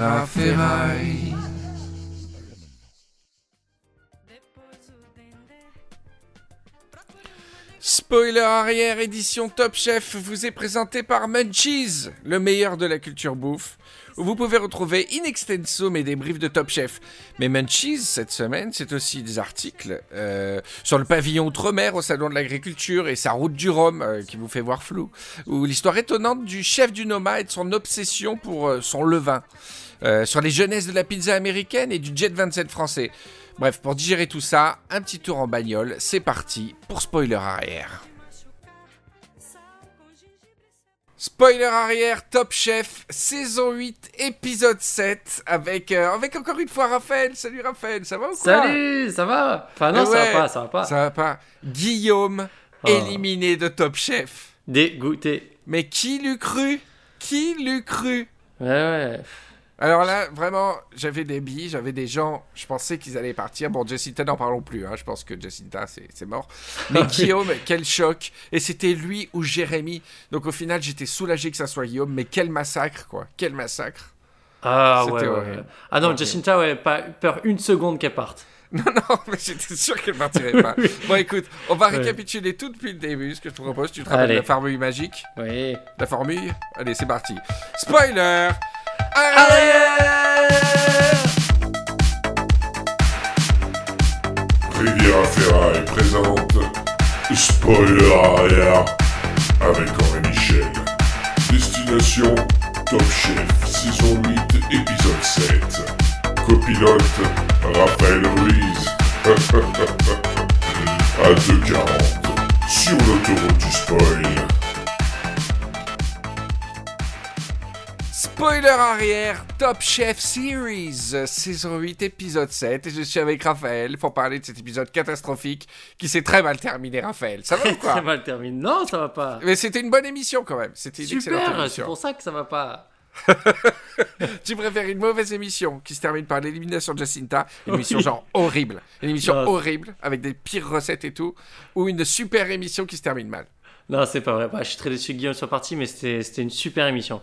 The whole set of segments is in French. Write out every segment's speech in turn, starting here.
à ferraille. Spoiler arrière édition Top Chef vous est présenté par Munchies, le meilleur de la culture bouffe, où vous pouvez retrouver in extenso mes débriefs de Top Chef. Mais Munchies, cette semaine, c'est aussi des articles euh, sur le pavillon outre-mer au Salon de l'Agriculture et sa route du Rhum, euh, qui vous fait voir flou, ou l'histoire étonnante du chef du Noma et de son obsession pour euh, son levain, sur les jeunesses de la pizza américaine et du Jet 27 français. Bref, pour digérer tout ça, un petit tour en bagnole, c'est parti pour spoiler arrière. Spoiler arrière, Top Chef, saison 8, épisode 7, avec, euh, avec encore une fois Raphaël. Salut Raphaël, ça va ou quoi? Salut, ça va? Enfin non, ça va pas, ça va pas. Ça va pas. Guillaume, oh. éliminé de Top Chef. Dégoûté. Mais qui l'eût cru? Qui l'eût cru? Ouais, ouais. Alors là, vraiment, j'avais des billes, j'avais des gens, je pensais qu'ils allaient partir. Bon, Jacinta, n'en parlons plus, hein, je pense que Jacinta, c'est mort. Mais Guillaume, quel choc. Et c'était lui ou Jérémy. Donc au final, j'étais soulagé que ça soit Guillaume, mais quel massacre, quoi. Quel massacre. Ah ouais, ouais. Ah non, Jacinta, ouais, pas peur une seconde qu'elle parte. Non, non, mais j'étais sûr qu'elle partirait pas. Bon, écoute, on va récapituler tout depuis le début, ce que je te propose. Tu te rappelles la formule magique? Oui. La formule? Allez, c'est parti. Spoiler Arrière Riviera Ferraille présente Spoiler Arrière avec Henri Michel. Destination Top Chef, saison 8, épisode 7. Copilote Raphaël Ruiz. à 2,40 sur l'autoroute du spoil. Spoiler arrière, Top Chef Series, saison 8, épisode 7. Et je suis avec Raphaël pour parler de cet épisode catastrophique qui s'est très mal terminé, Raphaël. Ça va ou quoi? Très mal terminé. Non, ça va pas. Mais c'était une bonne émission quand même. C'était une Super, c'est pour ça que ça va pas. tu préfères une mauvaise émission qui se termine par l'élimination de Jacinta, une émission genre horrible, une émission horrible avec des pires recettes et tout, ou une super émission qui se termine mal? Non, c'est pas vrai. Bah, je suis très déçu que Guillaume soit parti, mais c'était une super émission.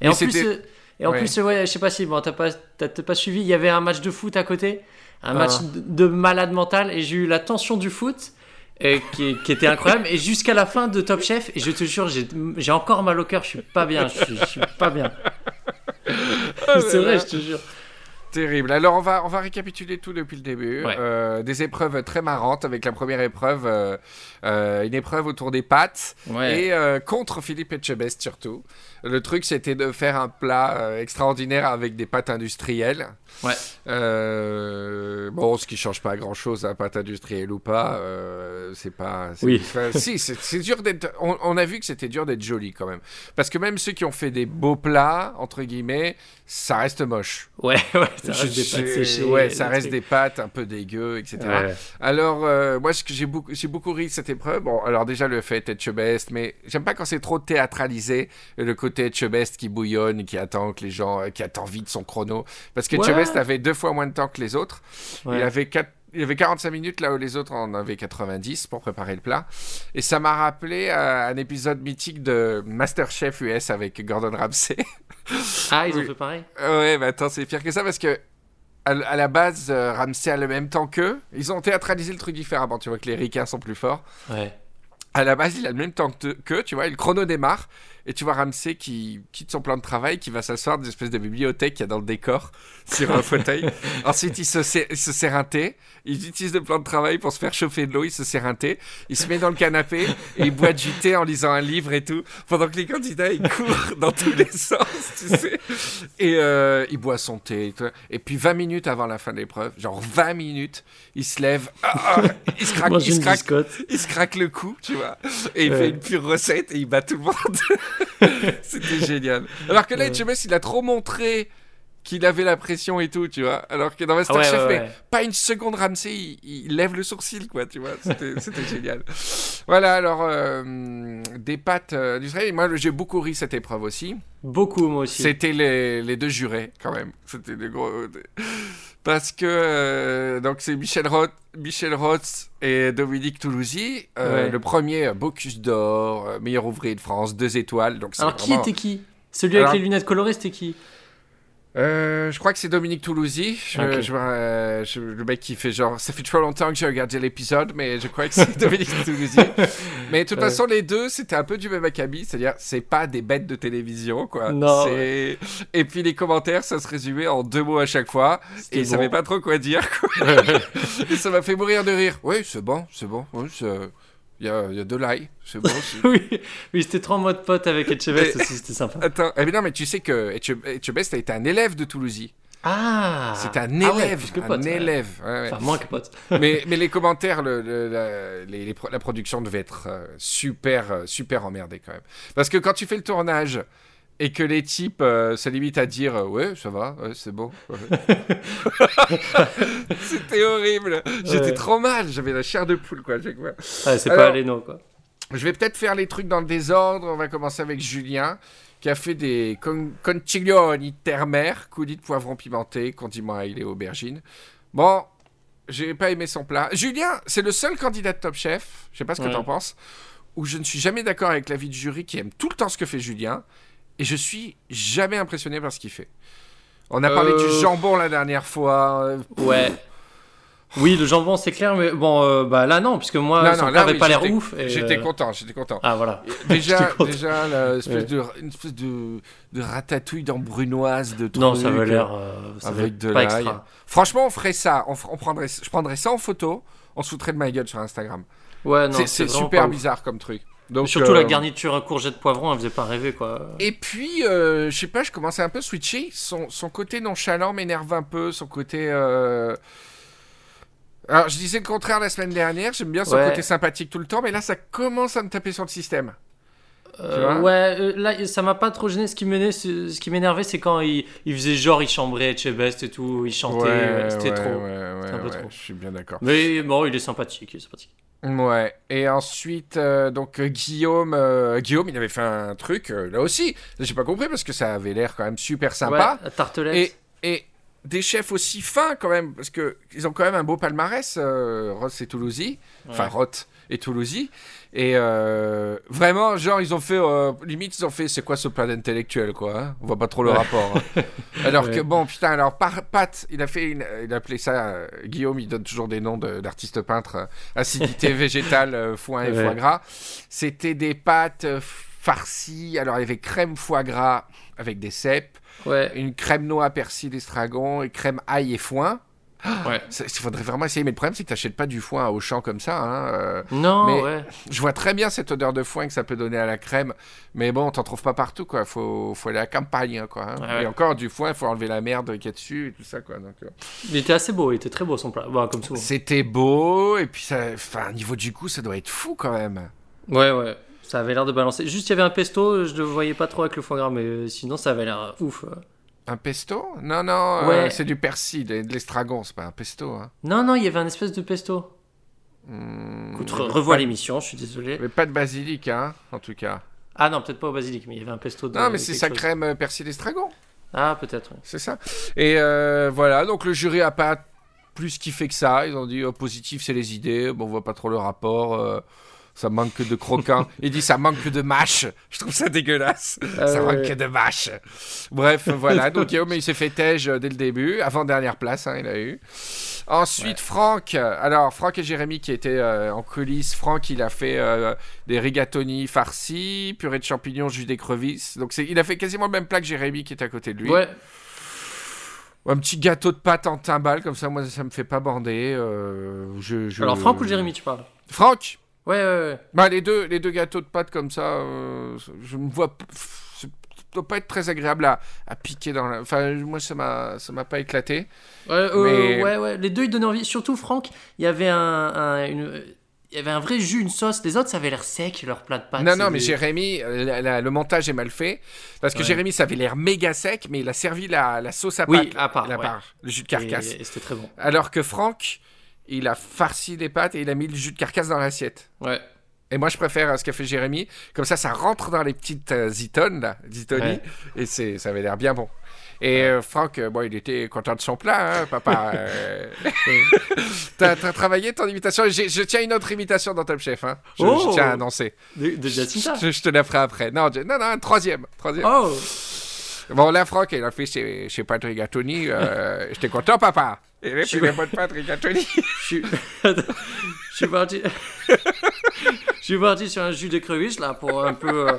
Et en plus, euh, et en plus, ouais, je sais pas si bon, t'as pas, pas suivi. Il y avait un match de foot à côté, un match ah. de, malade mental, et j'ai eu la tension du foot. Qui, qui, était incroyable et jusqu'à la fin de Top Chef et je te jure j'ai encore mal au cœur je suis pas bien je je suis pas bien ah, c'est vrai je te jure Terrible. Alors on va on va récapituler tout depuis le début. Euh, des épreuves très marrantes avec la première épreuve, euh, euh, une épreuve autour des pâtes et contre Philippe Etchebest surtout. Le truc c'était de faire un plat extraordinaire avec des pâtes industrielles. Ouais. bon, ce qui change pas grand chose, à pâte industrielle ou pas, c'est pas. Oui. si, c'est dur d'être. On, on, a vu que c'était dur d'être joli quand même, parce que même ceux qui ont fait des beaux plats entre guillemets, ça reste moche. Ouais, ouais ça reste des pâtes séchées. Ouais, ça reste des pâtes un peu dégueu, etc. Alors, euh, moi, j'ai beaucoup, ri de cette épreuve. Bon, alors déjà, le fait Etchebest, mais j'aime pas quand c'est trop théâtralisé, le côté Etchebest qui bouillonne, qui attend que les gens, euh, qui attend vite son chrono. Parce qu'Etchebest avait deux fois moins de temps que les autres. Il avait il y avait 45 minutes là où les autres en avaient 90 pour préparer le plat. Et ça m'a rappelé euh, un épisode mythique de Masterchef US avec Gordon Ramsay. Ah, ils ont fait pareil Ouais, mais attends, c'est pire que ça parce que à, la base, euh, Ramsay a le même temps qu'eux. Ils ont théâtralisé le truc différemment. Tu vois que les ricains sont plus forts. Ouais. À la base, il a le même temps qu'eux, tu vois. Et le chrono démarre. Et tu vois Ramsey qui quitte son plan de travail, qui va s'asseoir dans une espèce de bibliothèque qu'il y a dans le décor, sur un fauteuil. Ensuite, il se, il se sert un thé. Il utilise le plan de travail pour se faire chauffer de l'eau. Il se sert un thé. Il se met dans le canapé et il boit du thé en lisant un livre et tout. Pendant que les candidats, ils courent dans tous les sens, tu sais. Et euh, il boit son thé. Et, puis 20 minutes avant la fin de l'épreuve, genre 20 minutes, il se lève. Ah, ah, il, se craque, il, se craque, il se craque le cou, tu vois. Et il fait une pure recette et il bat tout le monde. C'était génial. Alors que là, HMS, il a trop montré qu'il avait la pression et tout, tu vois. Alors que dans Masterchef, mais pas une seconde, Ramsey, il, lève le sourcil, quoi, tu vois. C'était génial. Voilà, alors, euh, des pâtes euh, du Moi, j'ai beaucoup ri cette épreuve aussi. Beaucoup, moi aussi. C'était les, les, deux jurés, quand même. C'était des gros... Parce que euh, donc c'est Michel Roth, Michel Roth et Dominique Toulouzy. Le premier, Bocuse d'or, meilleur ouvrier de France, deux étoiles. Donc Alors qui était qui? Celui avec les lunettes colorées, c'était qui? Euh, je crois que c'est Dominique. Je, je- euh, je- le mec qui fait genre, ça fait trop longtemps que j'ai regardé l'épisode, mais je crois que c'est Dominique Toulousy. Mais de toute façon, les deux, c'était un peu du même acabit, c'est-à-dire, c'est pas des bêtes de télévision, quoi. Non, Et puis les commentaires, ça se résumait en deux mots à chaque fois, et ils bon. savaient pas trop quoi dire, quoi. et ça m'a fait mourir de rire. Oui, c'est bon, c'est bon. Oui, c'est- il y a, il y a de l'ail, c'est bon. c'est- oui, oui c'était trop en mode pote avec Etchebest aussi, c'était sympa. Attends, eh bien non, mais tu sais que Etche- Etchebest a été un élève de Toulousy. Ah C'était un Ah ouais, élève, plus que un ouais. élève. ouais. Enfin, moins que pote. mais, mais les commentaires, le, le- la, les- les pro- la production devait être euh, super, euh, super emmerdée quand même. Parce que quand tu fais le tournage et que les types euh, se limitent à dire euh, ouais, ça va, ouais, c'est bon. ouais. C'était horrible. J'étais Ouais. trop mal. J'avais la chair de poule quoi. à chaque fois. Ah, c'est pas Aleno, quoi. Je vais peut-être faire les trucs dans le désordre. On va commencer avec Julien, qui a fait des con- conchiglioni terre-mer, coulis de poivron pimenté, condiments à et aubergine. Bon, j'ai pas aimé son plat. Julien, c'est le seul candidat de Top Chef, je sais pas ce que t'en penses, où je ne suis jamais d'accord avec l'avis du jury qui aime tout le temps ce que fait Julien, et je suis jamais impressionné par ce qu'il fait. On a parlé Euh, du jambon la dernière fois. euh, Ouais. Oui, le jambon, c'est clair, mais bon, euh, bah là, non, puisque moi, Non, son non, plat là, avait oui, pas l'air ouf. J'étais euh, content, j'étais content. Ah, voilà. Déjà, déjà l'espèce Ouais. de, une espèce de, de ratatouille dans brunoise de Non, ça trucs, avait l'air. euh, avec de pas extra. Franchement, on ferait ça. On, prendrait, je prendrais ça en photo. On se foutrait de ma gueule sur Instagram. Ouais, non, C'est- super ouf. bizarre comme truc. Donc, Surtout euh, la garniture à courgette poivron, elle faisait pas rêver, quoi. Et puis, euh, je sais pas, je commençais un peu à switcher. Son, son côté nonchalant m'énerve un peu. Son côté. euh, Alors, je disais le contraire la semaine dernière. J'aime bien son Ouais. côté sympathique tout le temps. Mais là, ça commence à me taper sur le système. Euh, vois ouais, euh, là, ça m'a pas trop gêné. Ce qui m'énervait, c'est- ce qui m'énervait, c'est quand il, il faisait genre, il chambrait Etchebest et tout, il chantait, ouais, c'était ouais, trop. Ouais, un peu ouais, trop. Je suis bien d'accord. Mais bon, il est sympathique, il est sympathique. Ouais. Et ensuite, euh, donc euh, Guillaume, euh, Guillaume, il avait fait un truc euh, là aussi. J'ai pas compris parce que ça avait l'air quand même super sympa. Ouais, tartelette. Et, et des chefs aussi fins quand même, parce que ils ont quand même un beau palmarès, Ross et Toulousy. Enfin, Ouais. Roth et Toulousy. Et euh, vraiment, genre, ils ont fait, euh, limite, ils ont fait, c'est quoi ce plat d'intellectuel, quoi hein? On voit pas trop le Ouais. rapport. hein. Alors Ouais. que, bon, putain, alors, par, Pat, il a fait, une, il a appelé ça, euh, Guillaume, il donne toujours des noms de- d'artistes peintres, acidité végétale, foin et Ouais. foie gras. C'était des pâtes farcies, alors il y avait crème foie gras avec des cèpes, une crème noix persil estragon et crème ail et foin. Ouais. Il faudrait vraiment essayer, mais le problème c'est que t'achètes pas du foin au champ comme ça. Hein. euh, Non, Mais- ouais. je vois très bien cette odeur de foin que ça peut donner à la crème, mais bon, t'en trouves pas partout, quoi. Faut, faut aller à la campagne, quoi. hein. Ouais, ouais. Et encore, du foin, il faut enlever la merde qu'il y a dessus et tout ça, quoi. Donc, euh, Il était assez beau, il était très beau son plat. Bon, comme souvent. C'était beau, et puis, ça, enfin, au niveau du goût, ça doit être fou quand même. Ouais, ouais. Ça avait l'air de balancer. Juste, il y avait un pesto, je le voyais pas trop avec le foie gras, mais euh, sinon, ça avait l'air ouf. Un pesto? Non, non, euh, c'est du persil, et de l'estragon, c'est pas un pesto. Hein. Non, non, il y avait un espèce de pesto. Hmm, Écoute, re- revois pas- l'émission, je suis désolé. Mais pas de basilic, hein, en tout cas. Ah non, peut-être pas au basilic, mais il y avait un pesto de. Non, mais de c'est sa chose. crème euh, persil estragon. Ah, peut-être. C'est ça. Et euh, voilà, donc le jury a pas plus kiffé que ça. Ils ont dit oh, positif, c'est les idées. Bon, on voit pas trop le rapport. euh, ça manque de croquant. Il dit ça manque de mâche. Je trouve ça dégueulasse. Ah ça ouais. manque de mâche. Bref, voilà. Donc Guillaume, il s'est fait tège euh, dès le début. Avant dernière place, hein, il a eu. Ensuite, Franck. Alors, Franck et Jérémy qui étaient euh, en coulisses. Franck, il a fait euh, des rigatoni farcis, purée de champignons, jus d'écrevisse. Donc, il a fait quasiment le même plat que Jérémy qui est à côté de lui. Ouais, Un petit gâteau de pâte en timbale, comme ça, moi, ça me fait pas bander. je, je- alors Franck ou Jérémy, tu parles? Franck Ouais, ouais, ouais. bah, les, deux, les deux gâteaux de pâte comme ça, euh, je me vois. Ça doit pas être très agréable à, à piquer dans la. Enfin, moi, ça m'a ça m'a pas éclaté. Ouais, euh, Mais- ouais, ouais. Les deux, ils donnaient envie. Surtout Franck, il y avait un, un- une- il y avait un vrai jus, une sauce. Les autres, ça avait l'air sec, leur plat de pâtes. non, non, mais Jérémy, euh, la- la- le montage est mal fait. Parce que Ouais. Jérémy, ça avait l'air méga sec, mais il a servi la, la sauce à Oui, pâte. à part, la ouais. part, le jus de carcasse. Et, et c'était très bon. Alors que Franck, il a farci les pâtes et il a mis le jus de carcasse dans l'assiette. Ouais. Et moi, je préfère euh, ce qu'a fait Jérémy. Comme ça, ça rentre dans les petites euh, zitones, là, zitoni, Ouais. et c'est, ça avait l'air bien bon. Et euh, Franck, euh, bon, il était content de son plat, hein, papa. euh. t'as, t'as travaillé ton imitation? J'ai- je tiens une autre imitation dans Top Chef. Hein. Je, je Oh. tiens à annoncer. De, de Jacinta. Je, je te la ferai après. Non, je- non, non, un troisième. troisième. Oh Bon, là, Franck, il a fait chez, chez Patrick Gattoni. J'étais content, papa. Et là, puis, pas de Patrick Gattoni. Je suis... Je suis parti... Je suis parti sur un jus de crevice, là, pour un peu... euh,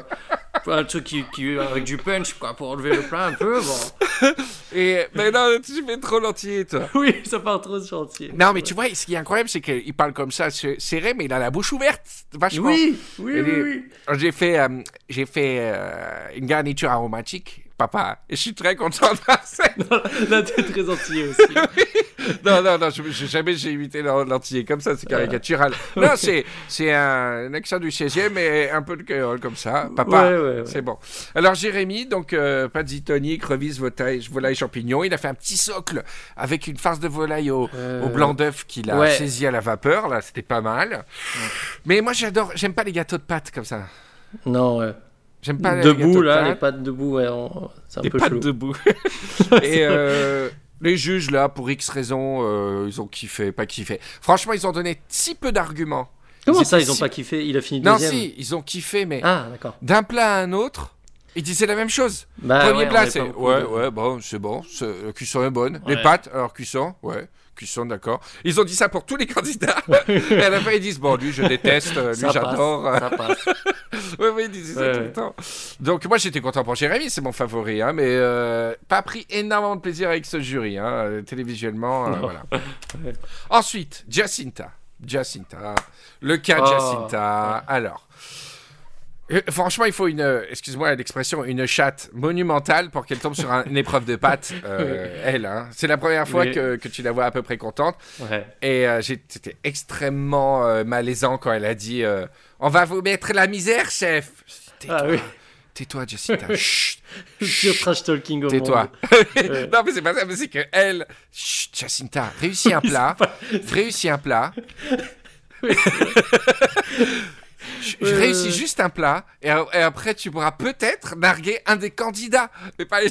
pour un truc qui, qui, avec du punch, quoi, pour enlever le plat un peu, bon. Et, mais non, tu fais trop l'entier, toi. Oui, ça part trop sur entier. Non, mais tu vois, ce qui est incroyable, c'est qu'il parle comme ça, serré, mais il a la bouche ouverte, vachement. Oui, oui, Et oui, les- oui. J'ai fait, euh, j'ai fait euh, une garniture aromatique, papa, et je suis très content de. Là, t'es très entier aussi. non, non, non, je, je- jamais j'ai imité l'antillais comme ça, c'est caricatural. Non, c'est, c'est un, un accent du 16e et un peu de créole comme ça. Papa, Ouais, ouais, ouais. c'est bon. Alors, Jérémy, donc, euh, pâte tonique, revise volaille, volaille champignon. Il a fait un petit socle avec une farce de volaille au, Euh, au blanc d'œuf qu'il a saisi à la vapeur. Là, c'était pas mal. Mais moi, j'adore, j'aime pas les gâteaux de pâte comme ça. Non, ouais. J'aime pas les Debout, là, les pattes debout, ouais, on- c'est un Des peu pâtes chelou. debout. et euh, les juges, là, pour X raisons, euh, ils ont kiffé, pas kiffé. Franchement, ils ont donné si peu d'arguments. Comment Ils ça, ils ont si- pas kiffé Il a fini Non, deuxième. si, ils ont kiffé, mais Ah, d'un plat à un autre, ils disaient la même chose. Bah, Premier ouais, plat, c'est ouais, de- ouais, bon, c'est bon, c'est- la cuisson est bonne. Les pâtes, alors cuisson, ouais. D'accord. Ils ont dit ça pour tous les candidats. et à la fin, ils disent Bon, lui, je déteste, lui, j'adore. Ça passe. Oui, oui, ils disaient ça Ouais, tout ouais. le temps. Donc, moi, j'étais content pour Jérémy, c'est mon favori, hein, mais euh, pas pris énormément de plaisir avec ce jury, hein, euh, télévisuellement. euh, voilà. Ouais. Ensuite, Jacinta. Jacinta. Le cas Oh. Jacinta. Alors. Euh, Franchement, il faut une, euh, excuse-moi l'expression, une chatte monumentale pour qu'elle tombe sur un- une épreuve de pâte. euh, elle, hein. c'est la première fois que, que tu la vois à peu près contente. Ouais. Et euh, c'était extrêmement euh, malaisant quand elle a dit On va vous mettre la misère, chef. Tais-toi, Ah oui. tais-toi, Jacinta. Chut, Pire trash talking au tais-toi. non, mais c'est pas ça, mais c'est que elle, Chut, Jacinta, réussis un plat, réussis un plat. Je, réussis juste un plat et, a- et après tu pourras peut-être narguer un des candidats, mais pas les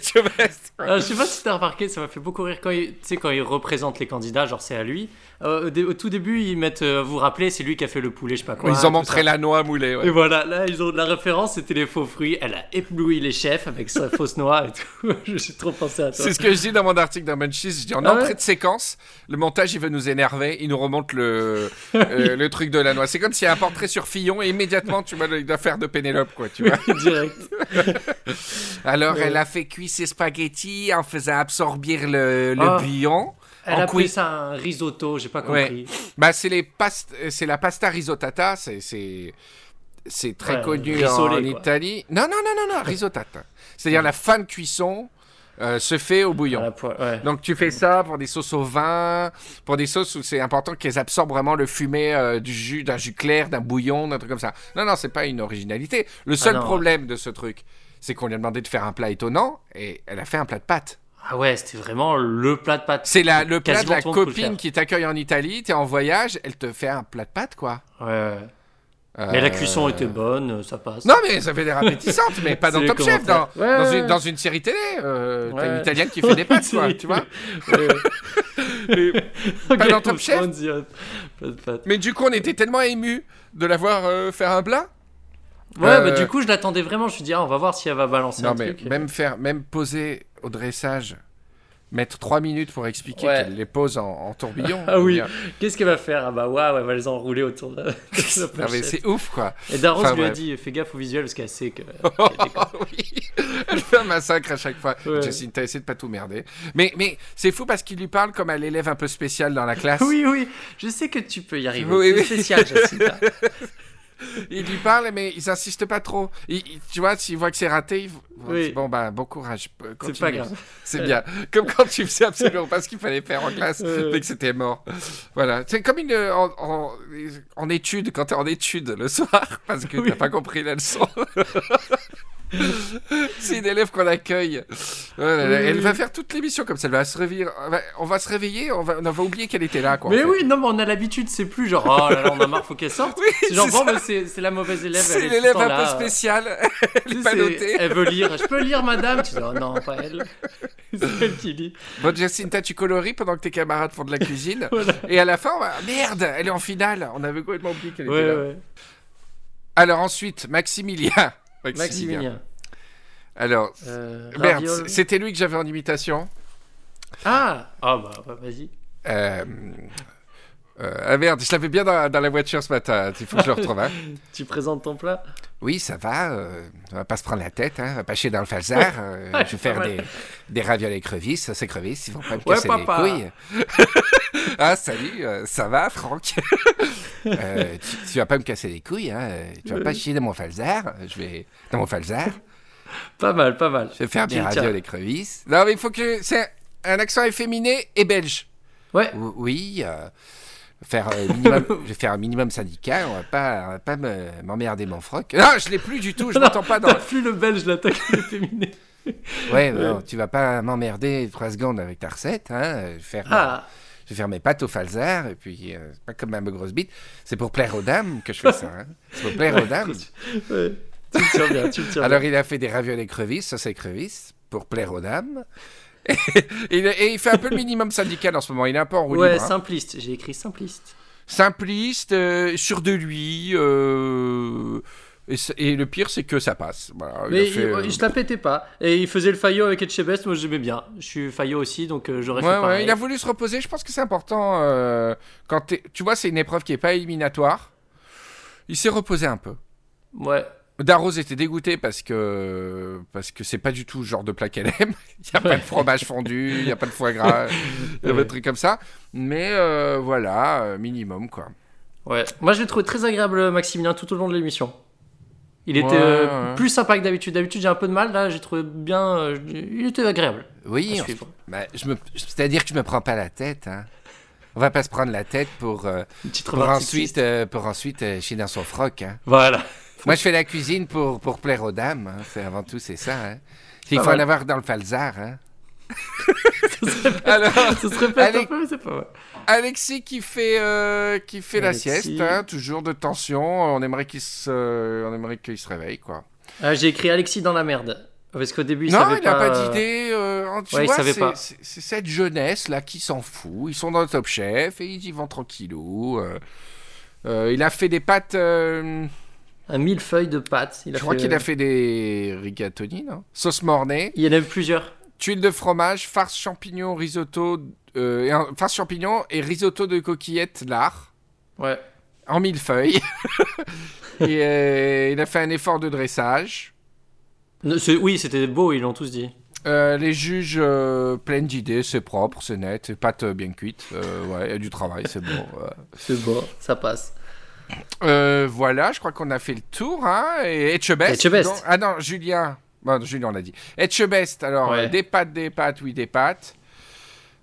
quoi. Ah, je sais pas si t'as remarqué, ça m'a fait beaucoup rire quand il, quand il représente les candidats, genre c'est à lui. Euh, au, tout début, ils mettent, euh, vous vous rappelez, c'est lui qui a fait le poulet, je sais pas quoi. Ils ont montré la noix moulée. ouais. Et voilà, là, ils ont de la référence, c'était les faux fruits. Elle a ébloui les chefs avec sa fausse noix et tout. je suis trop pensé à toi. C'est ce que je dis dans mon article dans Munchies. Je dis en Ah entrée ouais de séquence, le montage il veut nous énerver, il nous remonte le, euh, le truc de la noix. C'est comme s'il y a un portrait sur Fillon et immédiatement tu vois l'affaire de Pénélope quoi, tu vois. Direct. Alors Ouais. elle a fait cuire ses spaghettis en faisant absorber le, le Ah. bouillon. Elle En a pris ça un risotto, j'ai pas Ouais. compris. Bah c'est les past- c'est la pasta risottata, c'est c'est très Ouais, connu rissolé, en quoi. Italie. Non non non non non, risottata. C'est-à-dire la fin de cuisson euh, se fait au bouillon. Ouais. Donc tu fais ça pour des sauces au vin, pour des sauces où c'est important qu'elles absorbent vraiment le fumet euh, du jus, d'un jus clair, d'un bouillon, d'un truc comme ça. Non, non, c'est pas une originalité. Le seul non, problème de ce truc, c'est qu'on lui a demandé de faire un plat étonnant et elle a fait un plat de pâtes. Ah ouais, c'était vraiment le plat de pâtes. C'est la, le plat de la copine qui t'accueille en Italie, t'es en voyage, elle te fait un plat de pâtes, quoi. Ouais, ouais. Euh, Mais la cuisson était bonne, euh, ça passe. Non, mais ça fait des appétissantes, mais pas dans Top Chef, dans. Ouais, dans, une, dans une série télé. Euh, T'as une italienne qui fait des pâtes, quoi, tu vois. Ouais. Pas dans Top Chef euh, Plat de pâtes. Mais du coup, on était tellement émus de la voir euh, faire un plat. Ouais, Euh, bah du coup, je l'attendais vraiment. Je me suis dit, ah, on va voir si elle va balancer Non, un mais truc. même faire, même poser au dressage, mettre trois minutes pour expliquer Ouais. qu'elle les pose en, en tourbillon. Ah oui. Qu'est-ce qu'elle va faire? Ah bah ouais, elle va les enrouler autour de la c'est ouf, quoi. Et Darros Enfin, lui a dit, fais gaffe au visuel parce qu'elle sait que. oui. Elle fait un massacre à chaque fois. Ouais. Jacinta essaie de pas tout merder. Mais, mais c'est fou parce qu'il lui parle comme à l'élève un peu spécial dans la classe. oui, oui, je sais que tu peux y arriver. Oui, oui. spécial, Jacinta. Il lui parle, mais ils insistent pas trop. Il- il- tu vois, s'il voit que c'est raté, il... Oui. bon, bah, bon courage. euh, C'est pas grave. C'est bien. Comme quand tu faisais absolument pas ce qu'il fallait faire en classe, Euh. mais que c'était mort. Voilà. C'est comme une, euh, en, en, en étude, quand t'es en étude le soir, parce que Oui. t'as pas compris la leçon. C'est une élève qu'on accueille. Voilà, Oui, elle va faire toute l'émission comme ça. Elle va se réveiller. on va- se réveiller. On va, on va oublier qu'elle était là. Quoi, en Mais fait. oui, non, mais on a l'habitude, c'est plus genre, oh là là, on a marre, faut qu'elle sorte. Oui, c'est genre, bon, c'est la mauvaise élève. C'est l'élève un peu spéciale. Elle est pas notée. Elle veut lire. Je peux lire, madame? Tu dis, oh non, pas elle. c'est elle qui lit. Bon, Jacinta, tu coloris pendant que tes camarades font de la cuisine? Voilà. Et à la fin, on va... merde, elle est en finale. On avait complètement oublié qu'elle était là. ouais. Alors ensuite, Maximilien. Maximilien. Alors, merde, c'était lui que j'avais en imitation. Ah Ah bah, bah vas-y. Euh, euh, ah merde, je l'avais bien dans, la voiture ce matin. Il faut que je le retrouve. Hein. tu présentes ton plat Oui, ça va. Euh, on va pas se prendre la tête. Hein. On va pas chier dans le falzar. Euh, je vais faire des, des ravioles écrevisses. Ces crevisses, ils vont pas me casser les couilles. ah, salut, ça va, Franck? Tu, tu, vas pas me casser les couilles. Hein. Tu vas pas chier dans mon falzar. Je vais dans mon falzar. Pas mal, pas mal. Je vais faire des ravioles écrevisses. Non, mais il faut que. C'est un accent efféminé et belge. Ouais. Oui. Faire, euh, minimum, je vais faire un minimum syndical, on va pas, va pas m'emmerder mon froc. Non, je l'ai plus du tout, je m'entends pas dans. plus le belge, l'attaque féminine. ouais, non, tu vas pas m'emmerder trois secondes avec ta recette. Hein, faire, ah. Je vais faire mes pâtes au falzar, et puis, euh, pas comme ma grosse bite. C'est pour plaire aux dames que je fais ça. Hein. C'est pour plaire aux dames. ouais. Tu me tiens bien, tu me tiens Alors, il a fait des ravioles crevisses, ça c'est crevisses, pour plaire aux dames. et, il fait un peu le minimum syndical en ce moment. Il est un peu en roue Ouais, libre, hein. simpliste. J'ai écrit simpliste. Simpliste, euh, sûr de lui. Euh, et, le pire, c'est que ça passe. Mais il euh, je la pétais pas. Et il faisait le Fayot avec Etchebest. Moi, j'aimais bien. Je suis Fayot aussi, donc j'aurais fait pareil. il a voulu se reposer. Je pense que c'est important. quand tu vois, c'est une épreuve qui est pas éliminatoire. Il s'est reposé un peu. Ouais. Darroze était dégoûté parce que parce que c'est pas du tout le genre de plat qu'elle aime. il n'y a pas de fromage fondu, il n'y a pas de foie gras, il y a pas de trucs comme ça. Mais euh, voilà, euh, minimum quoi. Ouais. Moi je l'ai trouvé très agréable Maximilien tout au long de l'émission. Il était euh, plus sympa que d'habitude. D'habitude j'ai un peu de mal, là j'ai trouvé bien. il était agréable. Oui. Bah, me... C'est-à-dire que je me prends pas la tête. Hein. On va pas se prendre la tête pour, pour ensuite, pour ensuite chier dans son froc. Hein. Voilà. Moi, je fais la cuisine pour, pour plaire aux dames. Hein. C'est, avant tout, c'est ça. Hein. Il faut en avoir dans le falzar. Hein. Alors, ça se répète un peu, mais c'est pas vrai. Alexis qui fait, euh, qui fait la sieste, hein, toujours de tension. On aimerait qu'il se, on aimerait qu'il se réveille, quoi. Ah, j'ai écrit Alexis dans la merde. Parce qu'au début, il non, savait il n'a pas, d'idée. Euh, tu vois, c'est, c'est, c'est cette jeunesse là qui s'en fout. Ils sont dans le Top Chef et ils y vont tranquillou. Euh, euh il a fait des pâtes un millefeuille de pâtes. Il Je crois qu'il a fait des rigatoni, non? Sauce mornay. Il y en a plusieurs. Tuile de fromage, farce champignon, risotto, euh, farce champignon et risotto de coquillettes lard. Ouais. En millefeuille. et euh, il a fait un effort de dressage. Oui, c'était beau, ils l'ont tous dit. Euh, les juges euh, pleins d'idées, c'est propre, c'est net, pâte bien cuite. ouais, il y a du travail, c'est bon. C'est bon, ça passe. Euh, voilà, je crois qu'on a fait le tour. Hein, et Etchebest. Etchebest. ah non, Julien. Bon, Julien, on l'a dit. Etchebest, alors, des pâtes, des pâtes, oui, des pâtes.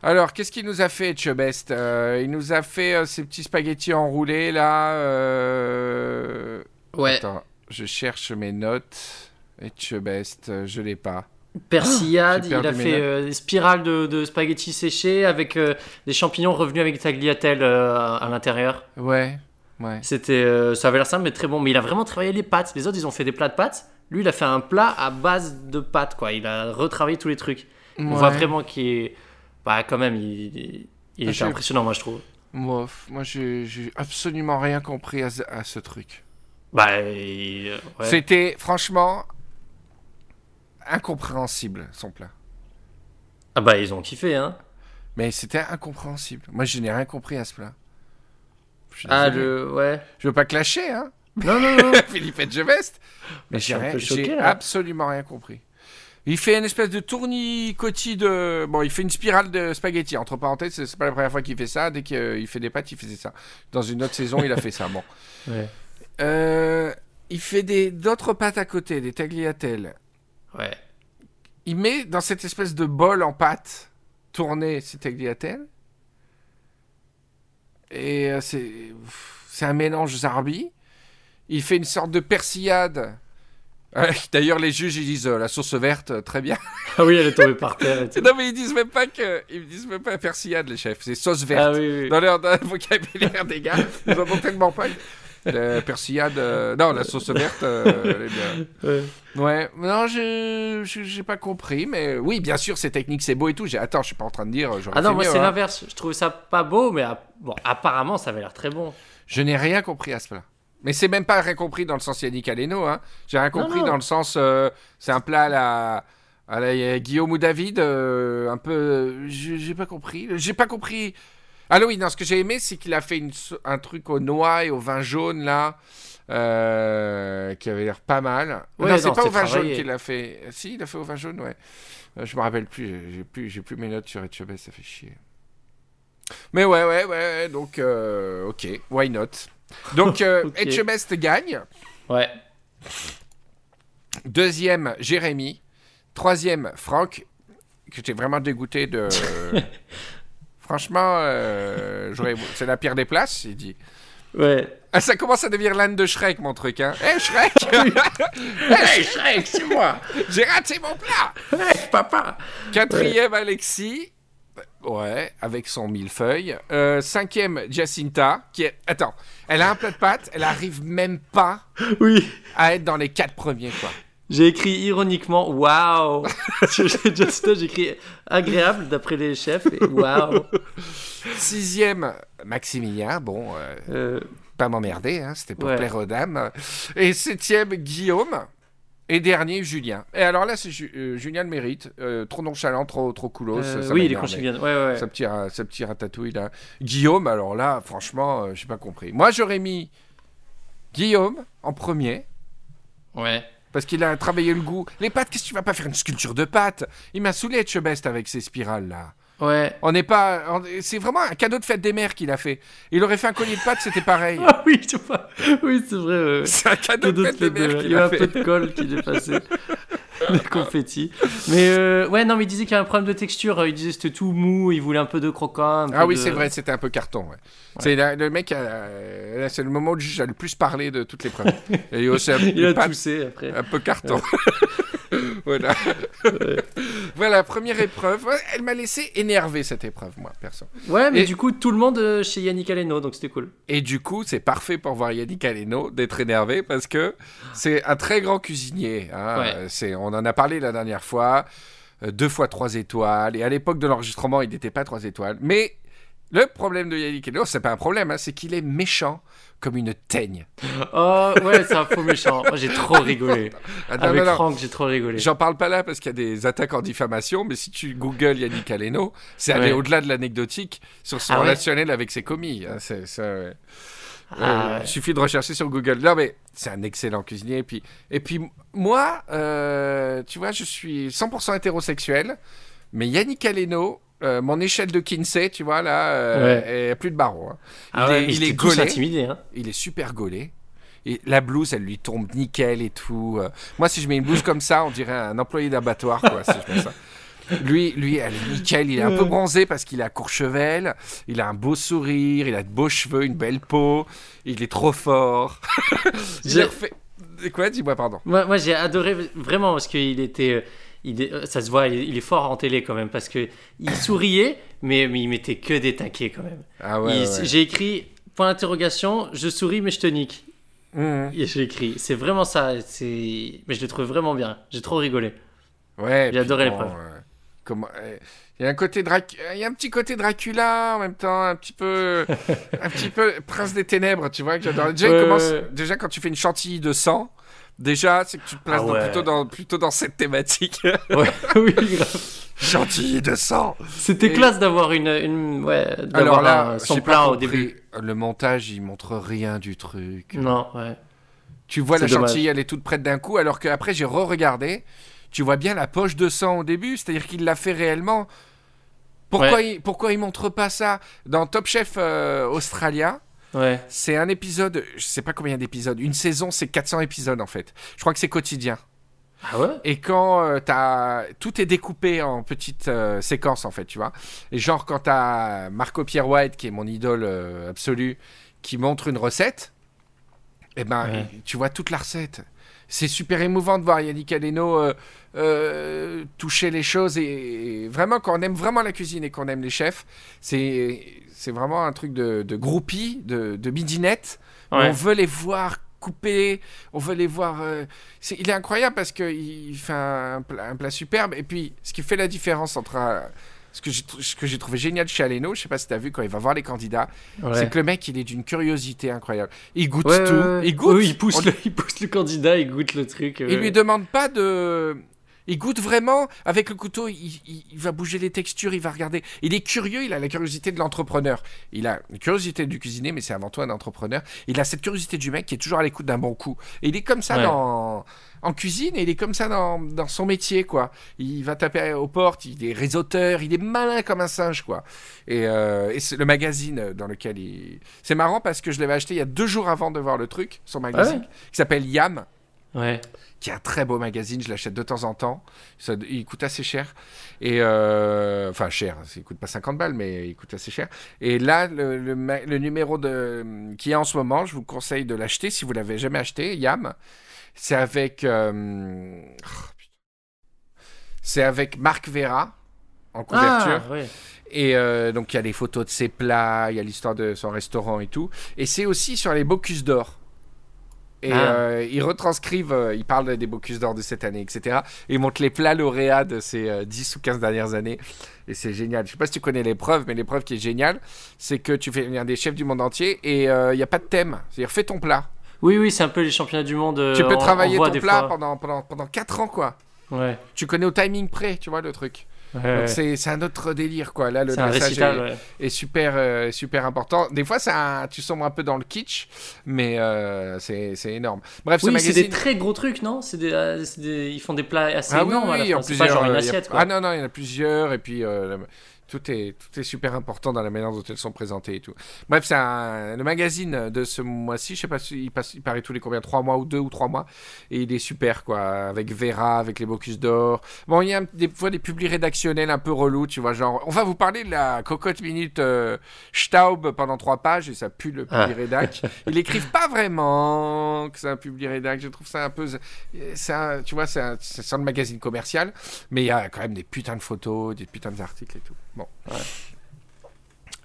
Alors, qu'est-ce qu'il nous a fait, Etchebest euh, Il nous a fait euh, ces petits spaghettis enroulés, là. Euh... Ouais. Attends, je cherche mes notes. Etchebest, je l'ai pas. Persillade, il a fait des spirales de, de, spaghettis séchés avec des champignons revenus avec tagliatelle à l'intérieur. Ouais. C'était, euh, ça avait l'air simple mais très bon. Mais il a vraiment travaillé les pâtes. Les autres, ils ont fait des plats de pâtes. Lui, il a fait un plat à base de pâtes, quoi. Il a retravaillé tous les trucs. On voit vraiment qu'il est, bah, quand même, il, il était impressionnant, moi, je trouve. Moi, moi, j'ai absolument rien compris à, ce truc. Bah, c'était franchement incompréhensible son plat. Ah bah, ils ont kiffé, hein. Mais c'était incompréhensible. Moi, je n'ai rien compris à ce plat. Ah, le. Ouais. Je veux pas clasher, hein. Non, non, non. Philippe Edgevest. Mais j'ai absolument rien compris. Il fait une espèce de tournicotis de. Bon, il fait une spirale de spaghetti. Entre parenthèses, c'est pas la première fois qu'il fait ça. Dès qu'il fait des pâtes, il faisait ça. Dans une autre saison, il a fait ça. Bon. Ouais. Euh, il fait des d'autres pâtes à côté, des tagliatelles. Ouais. Il met dans cette espèce de bol en pâte tourné ces tagliatelles. Et euh, c'est, c'est un mélange zarbi. Il fait une sorte de persillade. D'ailleurs, les juges, ils disent euh, la sauce verte, euh, très bien. Ah oui, elle est tombée par terre. non, mais ils disent même pas que, ils disent même pas persillade, les chefs. C'est sauce verte. Ah, oui, oui. Dans leur vocabulaire des gars, ils ont tellement pas. La persillade, non, la sauce verte, elle est bien. Ouais. non, j'ai pas compris, mais oui, bien sûr, c'est technique, c'est beau et tout. Attends, je suis pas en train de dire. Ah non, moi c'est hein. l'inverse. Je trouve ça pas beau, mais bon, apparemment, ça avait l'air très bon. Je n'ai rien compris à ce plat. Mais c'est même pas rien compris dans le sens Yannick Aleno. Hein. J'ai rien compris dans le sens. Euh, c'est un plat à la, à la Guillaume ou David. Euh, un peu. J'ai pas compris. J'ai pas compris. Ah oui, non, ce que j'ai aimé, c'est qu'il a fait une, un truc au noix et au vin jaune là. Euh, qui avait l'air pas mal. non, c'est pas au vin jaune qu'il a fait. Si, il a fait au vin jaune, ouais. je me rappelle plus. J'ai plus, j'ai plus mes notes sur Etchebest, ça fait chier. Mais ouais, ouais, ouais. Donc, ok, why not? Donc, euh, gagne. Ouais. Deuxième, Jérémy. Troisième, Franck, que j'étais vraiment dégoûté de. Franchement, euh, c'est la pire des places, il dit. Ouais. Ah, ça commence à devenir l'âne de Shrek, mon truc. Hein. Hé, hey, Shrek Hé, Shrek, c'est moi J'ai raté mon plat Hé, papa Quatrième, Alexis. Ouais, avec son millefeuille. Euh, cinquième, Jacinta, qui est... Attends, elle a un plat de pâtes, elle arrive même pas oui. à être dans les quatre premiers, quoi. J'ai écrit ironiquement waouh. J'ai écrit agréable d'après les chefs et waouh. Sixième, Maximilien, bon, euh, euh. pas m'emmerder, hein, c'était pour plaire aux dames. Et septième, Guillaume. Et dernier, Julien. Et alors là, c'est euh, Julien le mérite. Euh, trop nonchalant, trop, trop coolos. Euh, oui, il est conçu bien. Ouais, ouais. Ce petit, ce petit ratatouille là. Guillaume, alors là, franchement, j'ai pas compris. Moi, j'aurais mis Guillaume en premier. Ouais. Parce qu'il a travaillé le goût. Les pâtes, qu'est-ce que tu vas pas faire une sculpture de pâtes? Il m'a saoulé Etchebest avec ses spirales là. Ouais. On n'est pas. C'est vraiment un cadeau de fête des mères qu'il a fait. Il aurait fait un collier de pâtes, c'était pareil. ah oui, oui c'est vrai. C'est un cadeau, de fête des mères. Il y a un peu de colle qui dépassait. le confetti. Mais euh, ouais, non, mais il disait qu'il y avait un problème de texture. Il disait c'était tout mou, il voulait un peu de croquant. ah oui, c'est vrai, c'était un peu carton. C'est le mec, c'est le moment où j'ai le plus parlé de toutes les preuves. Et il, a toussé après. Un peu carton. voilà. voilà, première épreuve. Elle m'a laissé énervé cette épreuve, moi, perso. Ouais, mais du coup, tout le monde euh, chez Yannick Aleno, donc c'était cool. Et du coup, c'est parfait pour voir Yannick Aleno d'être énervé parce que c'est un très grand cuisinier. Hein. C'est, on en a parlé la dernière fois. Euh, deux fois trois étoiles. Et à l'époque de l'enregistrement, il n'était pas trois étoiles. Mais le problème de Yannick Aleno, c'est pas un problème, hein, c'est qu'il est méchant comme une teigne. Oh ouais, c'est un faux méchant. Moi j'ai trop rigolé. Avec Franck, j'ai trop rigolé. J'en parle pas là parce qu'il y a des attaques en diffamation, mais si tu googles Yannick Aleno, c'est aller au-delà de l'anecdotique sur son ah relationnel avec ses commis. Hein, c'est, ah Il suffit de rechercher sur Google. Non, mais c'est un excellent cuisinier. Et puis, et puis moi, euh, tu vois, je suis 100% hétérosexuel, mais Yannick Aleno, euh, mon échelle de Kinsey, tu vois, là, euh, a plus de barreaux. Hein. Ah il est, gaulé. Intimidé, hein. Il est super gaulé. Et la blouse, elle lui tombe nickel et tout. Euh. Moi, si je mets une blouse comme ça, on dirait un employé d'abattoir, quoi, si je mets ça. Lui, lui, elle est nickel. Il est un peu bronzé parce qu'il a Courchevel. Il a un beau sourire. Il a de beaux cheveux, une belle peau. Il est trop fort. j'ai refait. Quoi Dis-moi, pardon. Moi, moi j'ai adoré vraiment parce qu'il était euh, ça se voit, il, est fort en télé quand même parce que il souriait, mais, mais il mettait que des taquets quand même. Ah ouais, J'ai écrit point d'interrogation, je souris mais je te nique. Mmh. J'ai écrit, c'est vraiment ça. Mais je le trouve vraiment bien. J'ai trop rigolé. Ouais. J'ai adoré l'épreuve. Comment il y a un côté Drac... il y a un petit côté Dracula en même temps, un petit peu, un petit peu Prince des Ténèbres, tu vois que j'adore. Déjà, déjà quand tu fais une chantilly de sang, Déjà, c'est que tu te places ah plutôt, dans, plutôt dans cette thématique. Ouais, oui, Gentil de sang. C'était classe d'avoir une, une ouais, Alors là, son plat au début. Le montage, il montre rien du truc. Non, ouais. Tu vois la chantilly, elle est toute prête d'un coup, alors qu'après j'ai re-regardé. Tu vois bien la poche de sang au début, c'est-à-dire qu'il l'a fait réellement. Pourquoi, il, pourquoi il montre pas ça dans Top Chef euh, Australia? C'est un épisode, je sais pas combien d'épisodes. Une saison, c'est 400 épisodes en fait. Je crois que c'est quotidien. Ah ouais? Et quand euh, t'as. Tout est découpé en petites euh, séquences en fait, tu vois. Et genre, quand t'as Marco Pierre White, qui est mon idole euh, absolue, qui montre une recette, et eh ben, tu vois toute la recette. C'est super émouvant de voir Yannick Aleno toucher les choses. Et, et, vraiment, quand on aime vraiment la cuisine et qu'on aime les chefs, c'est c'est vraiment un truc de, de groupie, de, de midinette. On veut les voir couper, on veut les voir. Euh, il est incroyable parce qu'il fait un, plat superbe. Et puis, ce qui fait la différence entre ce que j'ai trouvé génial chez Aleno, je sais pas si tu as vu quand il va voir les candidats, c'est que le mec, il est d'une curiosité incroyable. Il goûte tout. il goûte. il, pousse le, il pousse le candidat, il goûte le truc. Il lui demande pas de. Il goûte vraiment avec le couteau, il, va bouger les textures, il va regarder. Il est curieux, il a la curiosité de l'entrepreneur. Il a la curiosité du cuisinier, mais c'est avant tout un entrepreneur. Il a cette curiosité du mec qui est toujours à l'écoute d'un bon coup. Et il est comme ça dans, en cuisine et il est comme ça dans, dans, son métier, quoi. Il va taper aux portes, il est réseauteur, il est malin comme un singe, quoi. Et, euh, et c'est le magazine dans lequel il. C'est marrant parce que je l'avais acheté il y a deux jours avant de voir le truc, son magazine, qui s'appelle Yam. Ouais qui est un très beau magazine. Je l'achète de temps en temps. il coûte assez cher. Et euh, enfin, cher. Il coûte pas 50 balles, mais il coûte assez cher. Et là, le, le, numéro de, qui est en ce moment, je vous conseille de l'acheter si vous l'avez jamais acheté. Yam. C'est avec. Euh, oh, c'est avec Marc Vera en couverture. Ah, Et euh, donc, il y a les photos de ses plats, il y a l'histoire de son restaurant et tout. Et c'est aussi sur les Bocuse d'Or. Et ah. euh, ils retranscrivent, euh, ils parlent des Bocuse d'Or de cette année, etc. Et ils montrent les plats lauréats de ces 10 euh, ou 15 dernières années. Et c'est génial. Je sais pas si tu connais l'épreuve, mais l'épreuve qui est géniale, c'est que tu fais venir des chefs du monde entier et il n'y a pas de thème. C'est-à-dire, fais ton plat. Oui, oui, c'est un peu les championnats du monde. tu peux travailler ton plat pendant, pendant, pendant 4 ans, quoi. Ouais. Tu connais au timing près, tu vois, le truc. C'est un autre délire, quoi. Là, le message est, super, euh, super important. Des fois, ça, tu sombres un peu dans le kitsch, mais euh, c'est énorme. Bref, oui, c'est des très gros trucs, non? Euh, des, Ils font des plats assez ah, énormes. Oui, oui, en pas genre une assiette, Ah non, non, il y en a plusieurs, et puis tout est, tout est super important dans la manière dont elles sont présentées et tout. Bref, c'est le magazine de ce mois-ci, je sais pas si il, passe, il paraît tous les combien, trois mois ou deux ou trois mois, et il est super quoi, avec Vera, avec les Bocus d'or. Bon, il y a des fois des publics rédactionnels un peu relous, tu vois, genre, on va vous parler de la cocotte minute euh, Staub pendant trois pages et ça pue le public ah. rédac. Ils écrivent pas vraiment que c'est un public rédac, je trouve ça un peu, ça, tu vois, c'est un, un magazine commercial, mais il y a quand même des putains de photos, des putains d'articles et tout. Bon.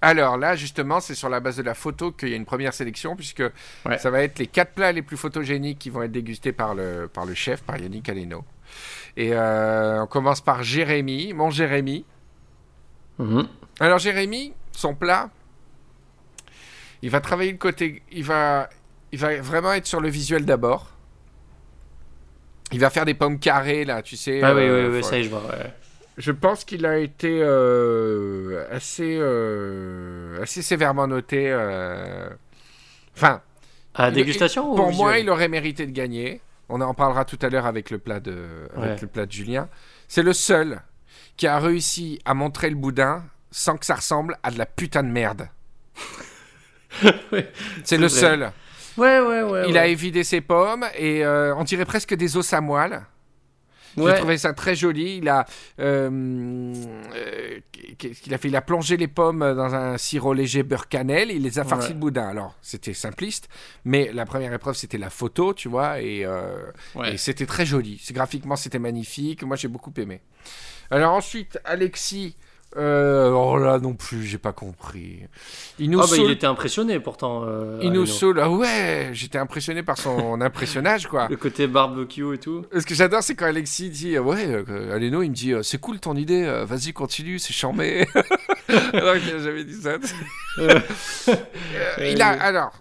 Alors là, justement, c'est sur la base de la photo qu'il y a une première sélection, puisque ça va être les quatre plats les plus photogéniques qui vont être dégustés par le, par le chef, par Yannick Aleno. Et euh, on commence par Jérémy, mon Jérémy. Mhm. Alors Jérémy, son plat, il va travailler le côté, il va, il va vraiment être sur le visuel d'abord. Il va faire des pommes carrées là, tu sais. Ah oui, oui, euh, oui, ça je vois. Je pense qu'il a été euh, assez, euh, assez sévèrement noté. Euh, enfin. À la dégustation Pour moi, il aurait mérité de gagner. On en parlera tout à l'heure avec le plat de, avec le plat de Julien. C'est le seul qui a réussi à montrer le boudin sans que ça ressemble à de la putain de merde. c'est le seul. Ouais, ouais, ouais. Il a évidé ses pommes et on dirait presque des os à moelle. J'ai trouvé ça très joli. Il a, euh, euh, qu'il a fait Il a plongé les pommes dans un sirop léger beurre cannelle. Il les a farcis de boudin. Alors, c'était simpliste, mais la première épreuve, c'était la photo, tu vois, et, euh, et c'était très joli. Graphiquement, c'était magnifique. Moi, j'ai beaucoup aimé. Alors ensuite, Alexis. Euh, oh là non plus, j'ai pas compris. Ah bah, il était impressionné pourtant. Euh, il nous saoule. Ah ouais, j'étais impressionné par son impressionnage quoi. Le côté barbecue et tout. Ce que j'adore, c'est quand Alexis dit ouais, euh, Aleno, il me dit c'est cool ton idée, vas-y continue, c'est charmé. alors qu'il a jamais dit ça. il a alors,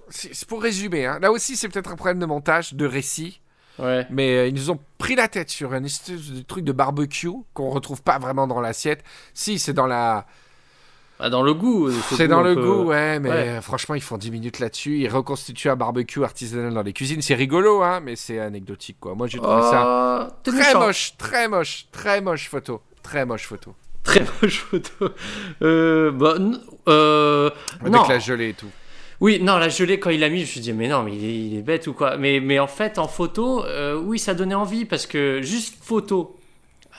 pour résumer. Hein, là aussi, c'est peut-être un problème de montage, de récit. Mais euh, ils nous ont pris la tête sur un truc de barbecue qu'on retrouve pas vraiment dans l'assiette. Si, c'est dans la. Ah, dans le goût. Euh, c'est dans le goût, ouais, mais euh, franchement, ils font 10 minutes là-dessus. Ils reconstituent un barbecue artisanal dans les cuisines. C'est rigolo, hein, mais c'est anecdotique, quoi. Moi, j'ai trouvé ça oh, très moche, très moche, très moche photo. Très moche photo. Très moche photo. Euh, bah, Avec la gelée et tout. Oui, non, la gelée, quand il l'a mis, je me suis dit, mais non, mais il est, bête ou quoi. Mais, mais en fait, en photo, euh, oui, ça donnait envie parce que juste photo,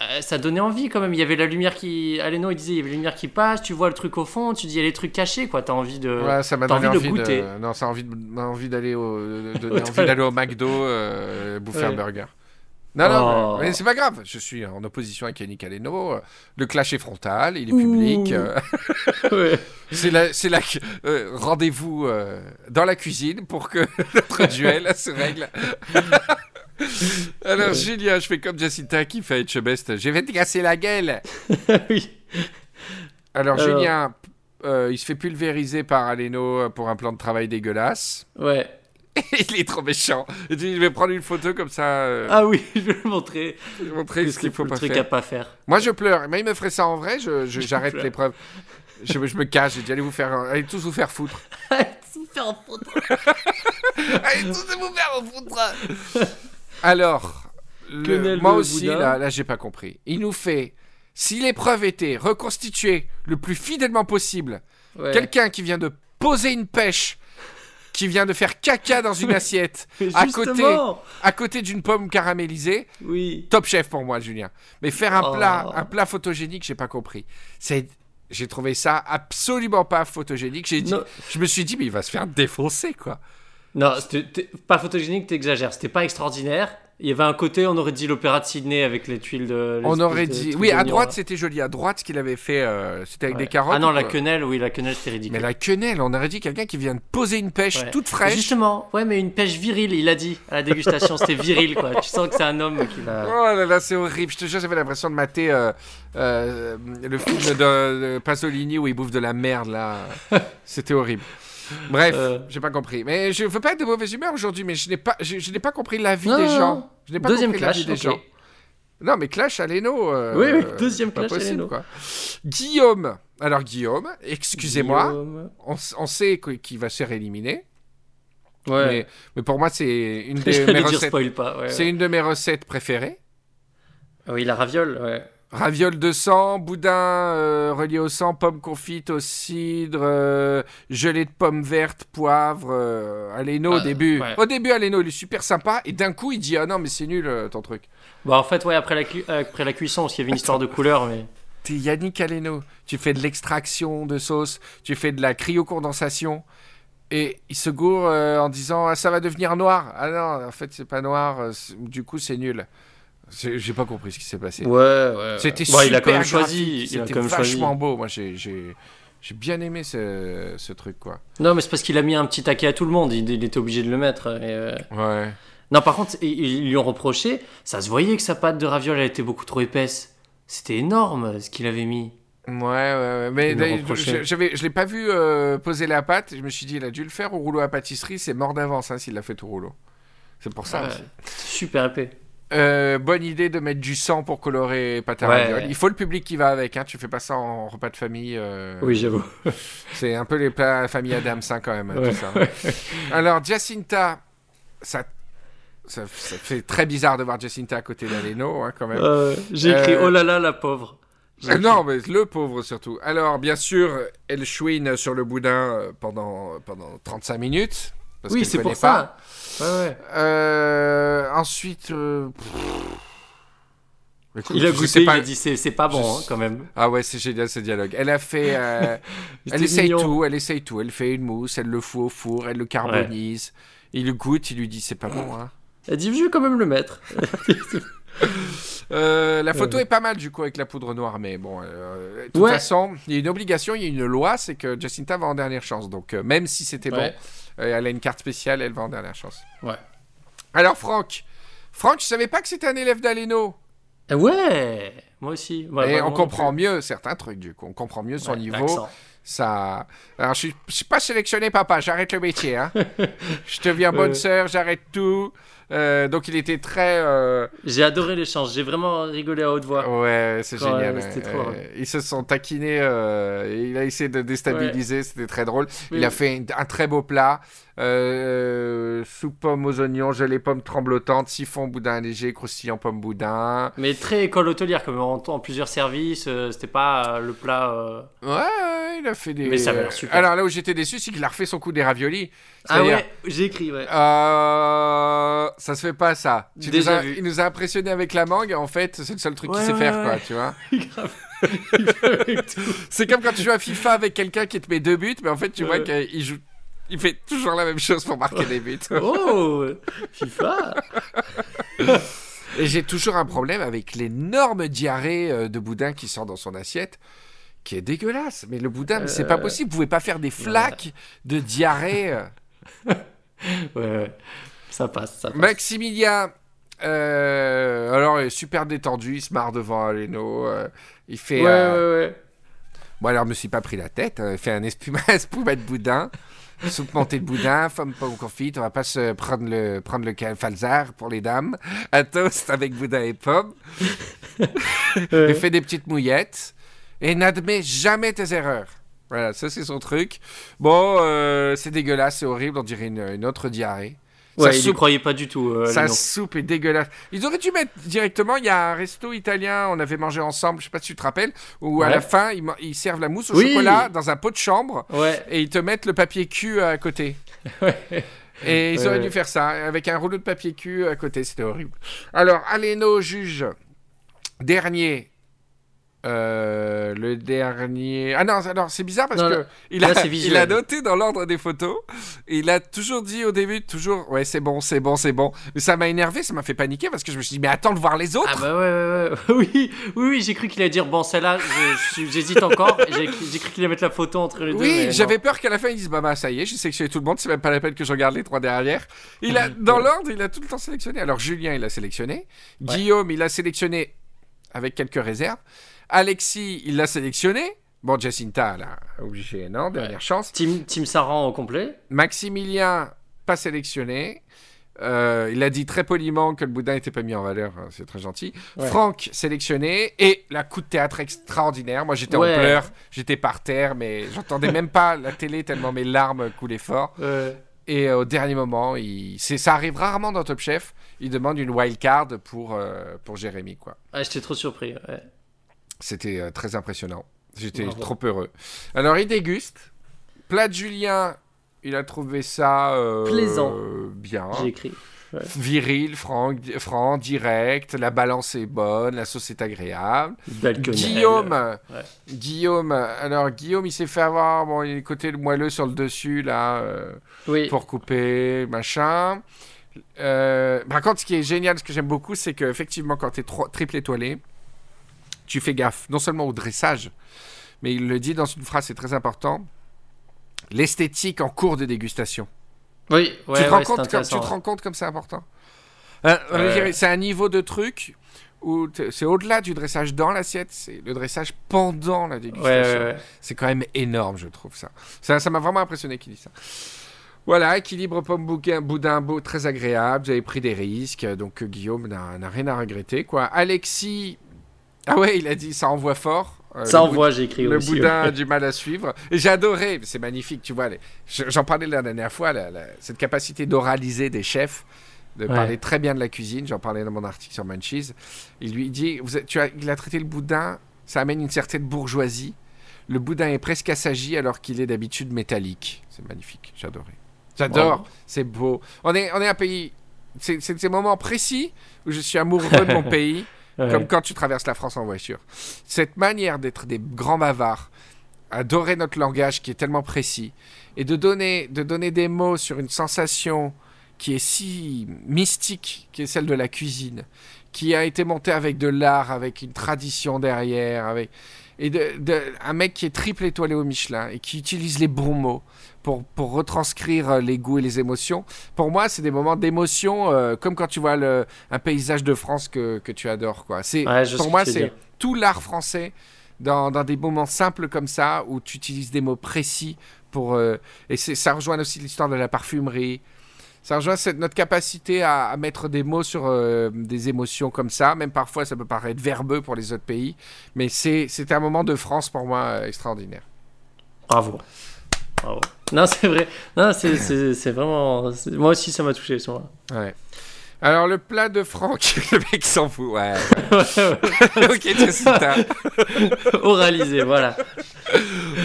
euh, ça donnait envie quand même. Il y avait la lumière qui. Aleno, il disait, il y avait la lumière qui passe, tu vois le truc au fond, tu dis, il y a les trucs cachés, quoi. T'as envie de. Ouais, ça m'a donné envie, de goûter. Non, ça a envie, envie d'aller au, envie d'aller au McDo euh, bouffer un burger. Non, non, oh. mais c'est pas grave. Je suis en opposition avec Yannick Aleno. Le clash est frontal, il est public. Euh. C'est la, c'est la euh, rendez-vous euh, dans la cuisine pour que notre duel se règle. Alors, Julien, je fais comme Jacinta qui fait Etchebest. Je vais te casser la gueule. oui. Alors, Julien, euh, il se fait pulvériser par Aleno pour un plan de travail dégueulasse. Ouais. il est trop méchant. Je vais prendre une photo comme ça. euh, Ah oui, je vais le montrer. je vais montrer ce qu'il faut le pas truc faire. à pas faire. Moi, je pleure. Mais il me ferait ça en vrai, je, je- j'arrête pleure. l'épreuve. Je, je me cache, j'ai dit allez vous faire, allez tous vous faire foutre. Tout faire en faute. allez tous vous faire foutre. Alors, le- Quenelle moi de aussi, Bouddha. là, là j'ai pas compris. Il nous fait, si l'épreuve était reconstituée le plus fidèlement possible, Ouais. quelqu'un qui vient de poser une pêche, qui vient de faire caca dans une assiette, à côté, à côté d'une pomme caramélisée, Oui. top chef pour moi, Julien. Mais faire un Oh. plat, un plat photogénique, j'ai pas compris. C'est, j'ai trouvé ça absolument pas photogénique. J'ai dit, Non. je me suis dit, mais il va se faire défoncer, quoi. Non, t'es- pas photogénique, t'exagères. C'était pas extraordinaire. Il y avait un côté, on aurait dit l'opéra de Sydney avec les tuiles de. On aurait de dit, oui, à droite c'était joli. À droite, ce qu'il avait fait, euh, c'était avec Ouais. des carottes. Ah non, la quoi quenelle, oui, la quenelle, c'était ridicule. Mais la quenelle, on aurait dit quelqu'un qui vient de poser une pêche Ouais. toute fraîche. Justement, ouais, mais une pêche virile, il a dit à la dégustation, c'était viril, quoi. Tu sens que c'est un homme qui va. Oh là là, c'est horrible. Je te jure, j'avais l'impression de mater euh, euh, le film de, de Pasolini où il bouffe de la merde, là. C'était horrible. Bref, Euh. j'ai pas compris. Mais je veux pas être de mauvaise humeur aujourd'hui, mais je n'ai pas, je, je n'ai pas compris l'avis Non, des non, gens. Je n'ai pas Deuxième compris clash, des gens. Non, mais clash à Leno. euh, Oui, oui, deuxième clash à possible, Leno. quoi. Guillaume. Alors, Guillaume, excusez-moi, Guillaume. on, on sait qu- qu'il va se faire éliminer. Ouais. Mais, mais pour moi, c'est une, de J'allais mes recettes- pas. Ouais, c'est ouais. une de mes recettes préférées. Ah Oui, la raviole, ouais. Raviole de sang, boudin euh, relié au sang, pommes confites au cidre, euh, gelée de pommes vertes, poivre, euh, Aleno au Ah, début. ouais. Au début, Aleno, il est super sympa, et d'un coup, il dit Ah non, mais c'est nul euh, ton truc. Bah, en fait, ouais, après la, cu- après la cuisson, parce qu'il y avait une histoire de couleur, mais. T'es Yannick Aleno, tu fais de l'extraction de sauce, tu fais de la cryocondensation, et il se gourre euh, en disant Ah ça va devenir noir. Ah non, en fait, c'est pas noir, euh, du coup, c'est nul. J'ai pas compris ce qui s'est passé. Ouais, ouais. C'était super il a quand même choisi. C'était vachement beau. Moi, j'ai, j'ai, j'ai bien aimé ce, ce truc, quoi. Non, mais c'est parce qu'il a mis un petit taquet à tout le monde. Il, il était obligé de le mettre. et, euh, Ouais. Non, par contre, ils, ils lui ont reproché. Ça se voyait que sa pâte de raviole elle était beaucoup trop épaisse. C'était énorme ce qu'il avait mis. Ouais, ouais, ouais. Mais je, j'avais, je l'ai pas vu euh, poser la pâte. Je me suis dit, il a dû le faire au rouleau à pâtisserie. C'est mort d'avance hein, s'il l'a fait tout rouleau. C'est pour ça Ouais, aussi. super épais. Euh, bonne idée de mettre du sang pour colorer pâte à Ouais. ravioles. Il faut le public qui va avec. Hein. Tu fais pas ça en repas de famille. euh, Oui, j'avoue. C'est un peu les plats famille Adams hein, quand même. Ouais. Tout ça. Alors, Jacinta, ça, ça, ça fait très bizarre de voir Jacinta à côté d'Aleno hein, quand même. Euh, J'ai écrit Oh là là, la pauvre. Non, mais le pauvre surtout. Alors, bien sûr, elle chouine sur le boudin pendant, pendant 35 minutes. Parce Oui, c'est pour pas. ça. Ouais, ouais. Euh, ensuite. euh. Écoute, Il a goûté, il a dit c'est c'est pas bon hein, quand même. Ah ouais, c'est génial ce dialogue. Elle a fait. euh, elle essaye mignon. tout, elle essaye tout. Elle fait une mousse, elle le fout au four, elle le carbonise. Il le goûte, il lui dit c'est pas bon. Hein. Elle dit je vais quand même le mettre. Euh, la photo Ouais. est pas mal du coup avec la poudre noire, mais bon, euh, de toute Ouais. façon, il y a une obligation, il y a une loi, c'est que Jacinta va en dernière chance. Donc euh, même si c'était Ouais. bon, elle a une carte spéciale, elle va en dernière chance. Ouais. Alors Franck, Franck, je savais pas que c'était un élève d'Aleno? Ah Ouais, moi aussi. Et on comprend mieux certains trucs du coup, on comprend mieux son niveau. Ça. Alors je suis, je suis pas sélectionné, papa. J'arrête le métier. Hein. je deviens bonne sœur, j'arrête tout. Euh, donc il était très. euh, J'ai adoré l'échange, j'ai vraiment rigolé à haute voix. Ouais, c'est génial. ouais. trop Euh, drôle. ils se sont taquinés. et il a essayé de déstabiliser. C'était très drôle. Il Oui. a fait un, très beau plat. Euh, soupe pomme aux oignons, gelée pomme tremblotantes, siphon boudin léger, croustillant pomme boudin. Mais très école hôtelière, comme en, en plusieurs services, euh, c'était pas euh, le plat. Ouais, il a fait des. Mais ça avait super. Alors là où j'étais déçu, c'est qu'il a refait son coup des raviolis. Ah ouais, j'ai écrit, ouais. Ça se fait pas ça. Tu Déjà nous as- vu. il nous a impressionné avec la mangue. En fait, c'est le seul truc Ouais, qu'il sait ouais, faire, ouais. quoi. Tu vois. Grave. Avec tout. C'est comme quand tu joues à FIFA avec quelqu'un qui te met deux buts, mais en fait, tu vois qu'il joue. Il fait toujours la même chose pour marquer des buts. oh, FIFA. Et j'ai toujours un problème avec l'énorme diarrhée euh, de boudin qui sort dans son assiette, qui est dégueulasse. Mais le boudin, c'est pas Euh, possible. Vous pouvez pas faire des flaques de diarrhée. euh. Ouais, ouais. Ça passe, ça passe. Maximilien, euh, alors, il est super détendu. Il se marre devant Aleno. euh, il fait. ouais, euh, ouais, ouais. Bon, alors, je me suis pas pris la tête. Euh, fait un espuma de boudin. Soupe montée de boudin, pomme pomme confite. On va pas se prendre le, prendre le falzar pour les dames. Un toast avec boudin et pomme. Il fait des petites mouillettes. Et n'admet jamais tes erreurs. Voilà, ça c'est son truc. Bon, euh, c'est dégueulasse, c'est horrible, on dirait une autre diarrhée. Ouais, il croyait pas du tout. Euh, sa soupe est dégueulasse. Ils auraient dû mettre directement. Il y a un resto italien, on avait mangé ensemble, je sais pas si tu te rappelles, où à la fin ils, servent la mousse au chocolat dans un pot de chambre ouais. et ils te mettent le papier cul à côté. Et ils auraient dû faire ça avec un rouleau de papier cul à côté, c'était horrible. Alors, Aleno juge dernier euh, le dernier. Ah non, alors c'est bizarre parce que il, a, il a noté dans l'ordre des photos. il a toujours dit au début, toujours, ouais, c'est bon, c'est bon, c'est bon. Mais ça m'a énervé, ça m'a fait paniquer parce que je me suis dit, mais attends de voir les autres. Ah bah ouais, ouais, ouais. oui, oui, oui j'ai cru qu'il allait dire, bon, celle-là, j'hésite encore. j'ai cru qu'il allait mettre la photo entre les deux. Oui, j'avais peur qu'à la fin, il dise, bah, bah ça y est, j'ai sélectionné tout le monde, c'est même pas la peine que je regarde les trois derrière. Il a, dans l'ordre, il a tout le temps sélectionné. Alors Julien, il a sélectionné. Guillaume, il a sélectionné avec quelques réserves. Alexis, il l'a sélectionné. Bon, Jacinta, là, obligé, non Dernière chance. Team, team Saran au complet. Maximilien, pas sélectionné. Euh, il a dit très poliment que le boudin n'était pas mis en valeur, hein, c'est très gentil. Franck sélectionné et la coup de théâtre extraordinaire. Moi j'étais en pleurs, j'étais par terre, mais j'entendais même pas la télé tellement mes larmes coulaient fort. Et euh, au dernier moment, il... ça arrive rarement dans Top Chef. Il demande une wild card pour, euh, pour Jérémy. Quoi. Ah, j'étais trop surpris. Ouais. C'était euh, très impressionnant. J'étais trop heureux. Alors, il déguste. Plat de Julien, il a trouvé ça euh, plaisant. bien. J'ai écrit. Viril, franc, franc, direct, la balance est bonne, la sauce est agréable. Guillaume, Guillaume, alors Guillaume, il s'est fait avoir, bon, il est côté moelleux sur le dessus, là, euh, pour couper, machin. par contre, ce qui est génial, ce que j'aime beaucoup, c'est qu'effectivement, quand tu es triple étoilé, tu fais gaffe, non seulement au dressage, mais il le dit dans une phrase, c'est très important, l'esthétique en cours de dégustation. Oui, tu, te rends compte comme, tu te rends compte comme c'est important. Euh, c'est un niveau de truc où c'est au-delà du dressage dans l'assiette, c'est le dressage pendant la dégustation. c'est quand même énorme, je trouve ça. Ça m'a vraiment impressionné qu'il dise ça. Voilà, équilibre pomme bouquin, boudin beau, très agréable. Vous avez pris des risques, donc Guillaume n'a rien à regretter. Quoi. Alexis, ah ouais, il a dit ça envoie fort. Euh, ça envoie, j'ai écrit le boudin a du mal à suivre. J'ai adoré, c'est magnifique, tu vois. J'en parlais la dernière fois, cette capacité d'oraliser des chefs, de parler très bien de la cuisine. J'en parlais dans mon article sur Munchies. Il lui dit, vous tu as, il a traité le boudin, ça amène une certaine bourgeoisie. Le boudin est presque assagi alors qu'il est d'habitude métallique. C'est magnifique, j'adorais. J'adore, c'est beau. On est, on est un pays, c'est ces moments précis où je suis amoureux de mon pays. Comme quand tu traverses la France en voiture. Cette manière d'être des grands bavards, adorer notre langage qui est tellement précis, et de donner, de donner des mots sur une sensation qui est si mystique, qui est celle de la cuisine, qui a été montée avec de l'art, avec une tradition derrière, avec et de, un mec qui est triple étoilé au Michelin et qui utilise les bons mots pour, pour retranscrire euh, les goûts et les émotions. Pour moi, c'est des moments d'émotion, euh, comme quand tu vois le, un paysage de France que, que tu adores. Quoi. C'est, pour moi, c'est tout l'art français dans, dans, des moments simples comme ça, où tu utilises des mots précis. Pour, euh, et ça rejoint aussi l'histoire de la parfumerie, ça rejoint notre capacité à, mettre des mots sur euh, des émotions comme ça. Même parfois, ça peut paraître verbeux pour les autres pays. Mais c'était un moment de France pour moi euh, extraordinaire. Bravo. Bravo. Non, c'est vrai. Non, c'est vraiment. Moi aussi, ça m'a touché ce moment Ouais. Alors, le plat de Franck, le mec s'en fout. Ouais. ok, Jacinta. Oralisé, voilà.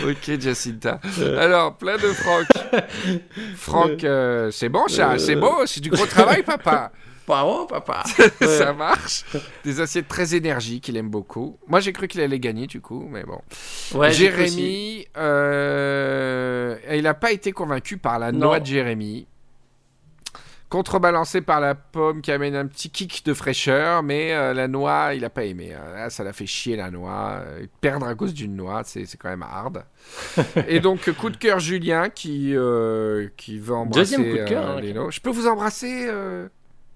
ok, Jacinta. Alors, plat de Franck. Franck, euh, c'est bon, chat, c'est beau, c'est du gros travail, papa. Bravo, papa. ça marche. Des assiettes très énergiques, il aime beaucoup. Moi, j'ai cru qu'il allait gagner, du coup, mais bon. Ouais, Jérémy, euh, il n'a pas été convaincu par la noix de Jérémy contrebalancé par la pomme qui amène un petit kick de fraîcheur, mais euh, la noix, il a pas aimé. Hein. ça l'a fait chier la noix. Euh, perdre à cause d'une noix, c'est quand même hard. Et donc, coup de cœur Julien qui, euh, qui veut embrasser Deuxième coup de cœur, hein, Je peux vous embrasser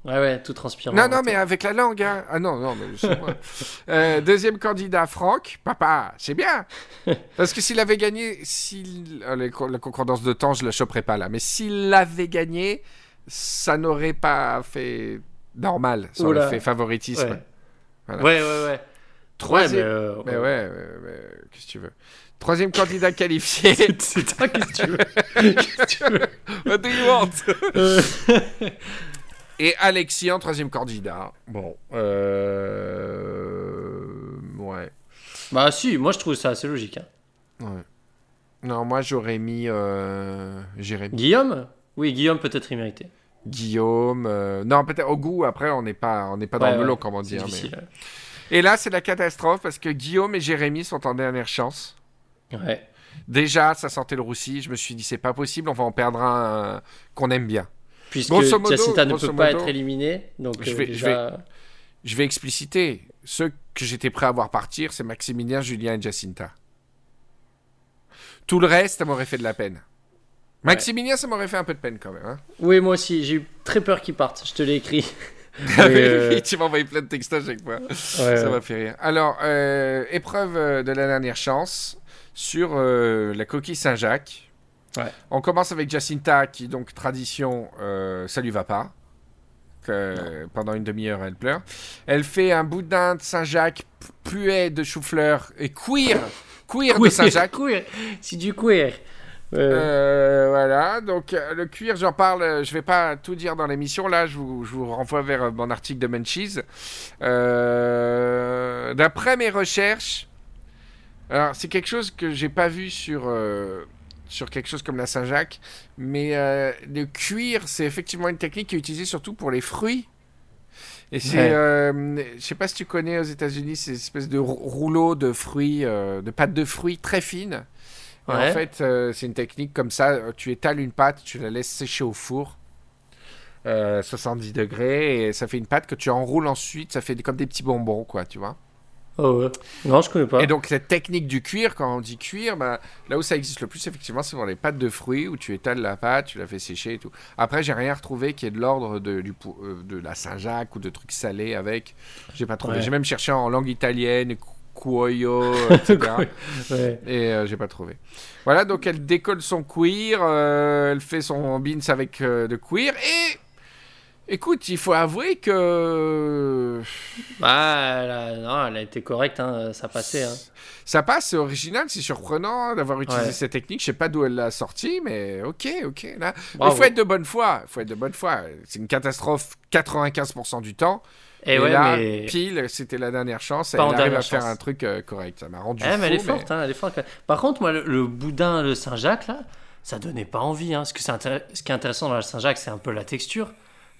Ouais, ouais, tout transpirant. Non, non, mais avec la langue. Hein. Ah non, non, mais moi. Euh, deuxième candidat, Franck. Papa, c'est bien. Parce que s'il avait gagné, s'il... euh, la concordance de temps, je la choperais pas là. Mais s'il l'avait gagné, ça n'aurait pas fait normal. Ça aurait fait favoritisme. Ouais. Voilà. ouais, ouais, ouais. Troisième. Ouais, mais, euh, Mais ouais, ouais, qu'est-ce que tu veux? Troisième candidat qualifié. C'est toi, qu'est-ce que tu veux Qu'est-ce que tu veux What do you want? Et Alexis en troisième candidat. Bon. Euh... Ouais. Bah, si, moi je trouve ça assez logique. hein. Ouais. Non, moi j'aurais mis euh. Guillaume? Oui, Guillaume peut-être y mérité. Guillaume. euh, Non, peut-être au goût, après on n'est pas, on n'est pas dans le ouais, comment dire. mais- Et là, c'est la catastrophe parce que Guillaume et Jérémy sont en dernière chance. ouais. Déjà, ça sentait le roussi. Je me suis dit, c'est pas possible, on va en perdre un qu'on aime bien. Puisque modo- Jacinta ne peut pas être éliminée, donc je euh, vais- je déjà... Je vais expliciter. Ceux que j'étais prêt à voir partir, c'est Maximilien, Julien et Jacinta. Tout le reste, ça m'aurait fait de la peine. Maximilien, ça m'aurait fait un peu de peine quand même. hein. Oui, moi aussi, j'ai eu très peur qu'il parte, je te l'ai écrit. Ah euh, tu m'as envoyé plein de textos chaque fois. Ouais, Ça ouais. m'a fait rire. Alors, euh, épreuve euh, de la dernière chance sur euh, la coquille Saint-Jacques. Ouais. On commence avec Jacinta qui, donc, tradition, euh, ça lui va pas. Que, pendant une demi-heure, elle pleure. Elle fait un boudin de Saint-Jacques, puet de chou-fleur et queer. Queer de Saint-Jacques. queer. C'est du queer. Euh, voilà, donc euh, le cuir, j'en parle, euh, je vais pas tout dire dans l'émission, là je vous, je vous renvoie vers mon article de Munchies. Euh, D'après mes recherches, alors c'est quelque chose que j'ai pas vu sur, euh, sur quelque chose comme la Saint-Jacques, mais le cuir, c'est effectivement une technique qui est utilisée surtout pour les fruits. Et c'est, Ouais. je sais pas si tu connais aux États-Unis, ces espèces de rou- rouleaux de fruits, de pâte de fruits très fines. Et Ouais. En fait, euh, c'est une technique comme ça. euh, Tu étales une pâte, tu la laisses sécher au four, euh, 70 degrés, et ça fait une pâte que tu enroules ensuite. Ça fait comme des petits bonbons, quoi, tu vois. oh, ouais. Non, je connais pas. Et donc, cette technique du cuir, quand on dit cuir, bah, là où ça existe le plus, effectivement, c'est dans les pâtes de fruits où tu étales la pâte, tu la fais sécher et tout. Après, j'ai rien retrouvé qui est de l'ordre de, du euh, de la Saint-Jacques ou de trucs salés avec. J'ai pas trouvé. Ouais. J'ai même cherché en langue italienne, etc. Ouais. Et euh, j'ai pas trouvé. Voilà, donc elle décolle son cuir, euh, elle fait son beans avec euh, de cuir et. Écoute, il faut avouer que. Bah, elle a, non, elle a été correcte, hein, ça passait. Hein. Ça passe, c'est original, c'est surprenant d'avoir utilisé Ouais. cette technique. Je sais pas d'où elle l'a sortie, mais ok, ok. Là. Il faut être de bonne foi. faut être de bonne foi. C'est une catastrophe 95% du temps. Et, Et, ouais, là, mais... pile, c'était la dernière chance. Pas elle arrive à faire chance. un truc euh, correct. Ça m'a rendu Eh, fou. mais elle est mais- forte, hein, elle est forte. Par contre, moi, le, le boudin, le Saint-Jacques, là, ça donnait pas envie. Hein, parce que ce qui est intéressant dans le Saint-Jacques, c'est un peu la texture.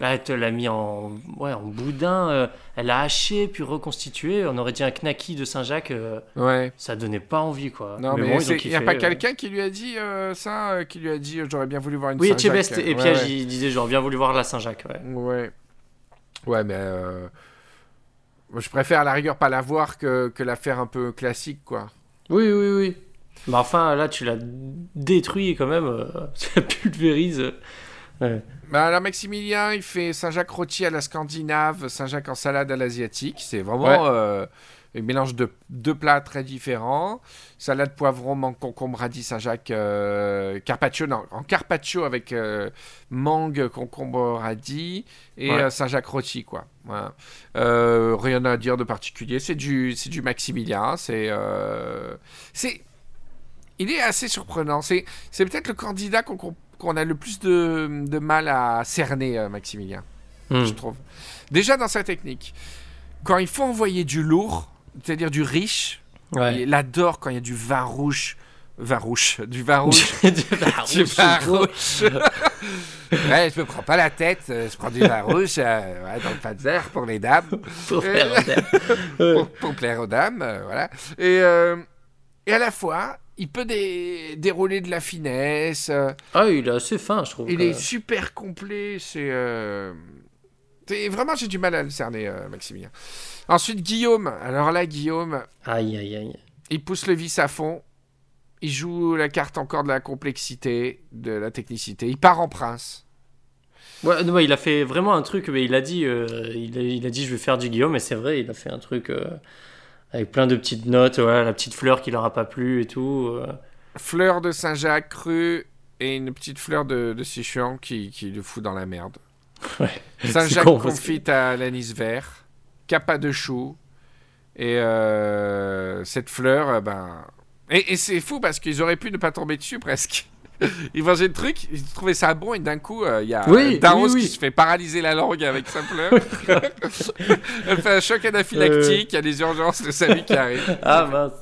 Là, elle te l'a mis en, ouais, en boudin, euh, elle a haché, puis reconstitué. On aurait dit un knacky de Saint-Jacques, euh, Ouais. ça donnait pas envie, quoi. Non, mais bon, il n'y a pas euh. quelqu'un qui lui a dit ça, qui lui a dit j'aurais bien voulu voir une Oui, Saint-Jacques. Chebest euh, et ouais, Piège, ouais. ils disaient genre, bien voulu voir la Saint-Jacques, ouais. Ouais. Ouais, mais euh, je préfère à la rigueur pas la voir que, que la faire un peu classique, quoi. Oui, oui, oui. Mais enfin, là, tu l'as détruit quand même. euh, tu la pulvérise. Ouais. Bah, alors, Maximilien, il fait Saint-Jacques rôti à la scandinave, Saint-Jacques en salade à l'asiatique. C'est vraiment euh, un mélange de deux plats très différents. Salade poivron, mangue, concombre, radis, Saint-Jacques, euh, carpaccio, non, en carpaccio avec euh, mangue, concombre, radis et Ouais. euh, Saint-Jacques rôti, quoi. Voilà. Rien à dire de particulier. C'est du, c'est du Maximilien. C'est, c'est, il est assez surprenant. C'est, c'est peut-être le candidat qu'on, qu'on- a le plus de, de mal à cerner, Maximilien Hmm. je trouve. Déjà dans sa technique, quand il faut envoyer du lourd, c'est-à-dire du riche, Ouais. il adore quand il y a du vin rouge, vin rouge, du vin rouge, Du du rouge, vin c'est beau. rouge. ouais, je me prends pas la tête, euh, je prends du vin rouge euh, ouais, dans le panzer pour les dames, Pour faire un thème. pour, pour plaire aux dames, euh, voilà. Et, euh, et à la fois, il peut dé- dérouler de la finesse. Ah, il est assez fin, je trouve. il est super complet. C'est c'est- vraiment j'ai du mal à le cerner, euh, Maximilien. Ensuite Guillaume. Alors là, Guillaume, Aïe, aïe, aïe. il pousse le vis à fond. Il joue la carte encore de la complexité, de la technicité. Il part en prince. Ouais, non, il a fait vraiment un truc, mais il a dit, euh, il, a, il, a, dit je vais faire du Guillaume, et c'est vrai, il a fait un truc euh, avec plein de petites notes, ouais, la petite fleur qui leur a pas plu et tout. Euh. Fleur de Saint-Jacques crue et une petite fleur de, de Sichuan qui, qui le fout dans la merde. Ouais. Saint-Jacques confite à l'anis vert, capa de chou, et cette fleur, ben. Et, et c'est fou parce qu'ils auraient pu ne pas tomber dessus presque. il mangeait le truc, il trouvait ça bon et d'un coup, euh, il y a oui, Daros oui, qui se fait paralyser la langue avec sa fleur. Elle fait un choc anaphylactique, il y a des urgences de sa vie qui arrivent. Ah mince.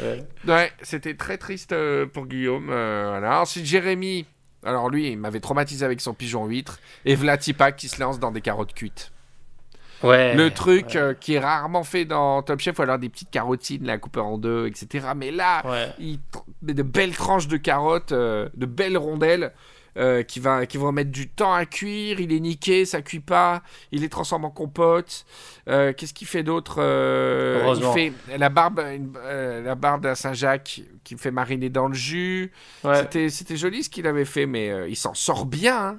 Ouais, ouais c'était très triste euh, pour Guillaume. Euh, voilà. Ensuite, Jérémy. Alors lui, il m'avait traumatisé avec son pigeon huître. Et Vlatipak qui se lance dans des carottes cuites. Ouais, le truc ouais. euh, qui est rarement fait dans Top Chef, ou alors des petites carotines, la coupée en deux, etc. Mais là, ouais. il met de belles tranches de carottes, euh, de belles rondelles. Euh, qui, va, qui vont mettre du temps à cuire, il est niqué, ça cuit pas, il les transforme en compote. Euh, Qu'est-ce qu'il fait d'autre Il fait la barbe, une, la barbe à Saint-Jacques qui fait mariner dans le jus. Ouais. C'était joli ce qu'il avait fait, mais il s'en sort bien. Hein.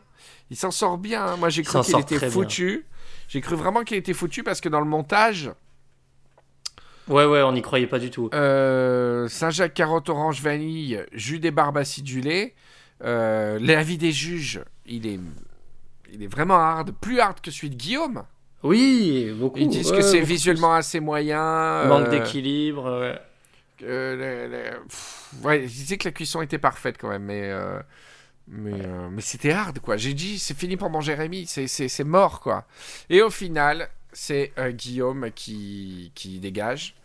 Il s'en sort bien. Hein. Moi j'ai cru qu'il était foutu. J'ai cru vraiment qu'il était foutu parce que dans le montage. Ouais, ouais, on n'y croyait pas du tout. Euh, Saint-Jacques, carotte, orange, vanille, jus des barbes acidulées. Euh, L'avis des juges, il est, il est vraiment hard. Plus hard que celui de Guillaume. Oui, beaucoup. Ils disent ouais, que c'est visuellement assez moyen. Manque euh, d'équilibre, ouais. Euh, pff, ouais, ils disaient que la cuisson était parfaite quand même, mais. Euh, mais, euh, mais c'était hard, quoi. J'ai dit, c'est fini pour mon Jérémy, c'est mort, quoi. Et au final, c'est euh, Guillaume qui, qui dégage.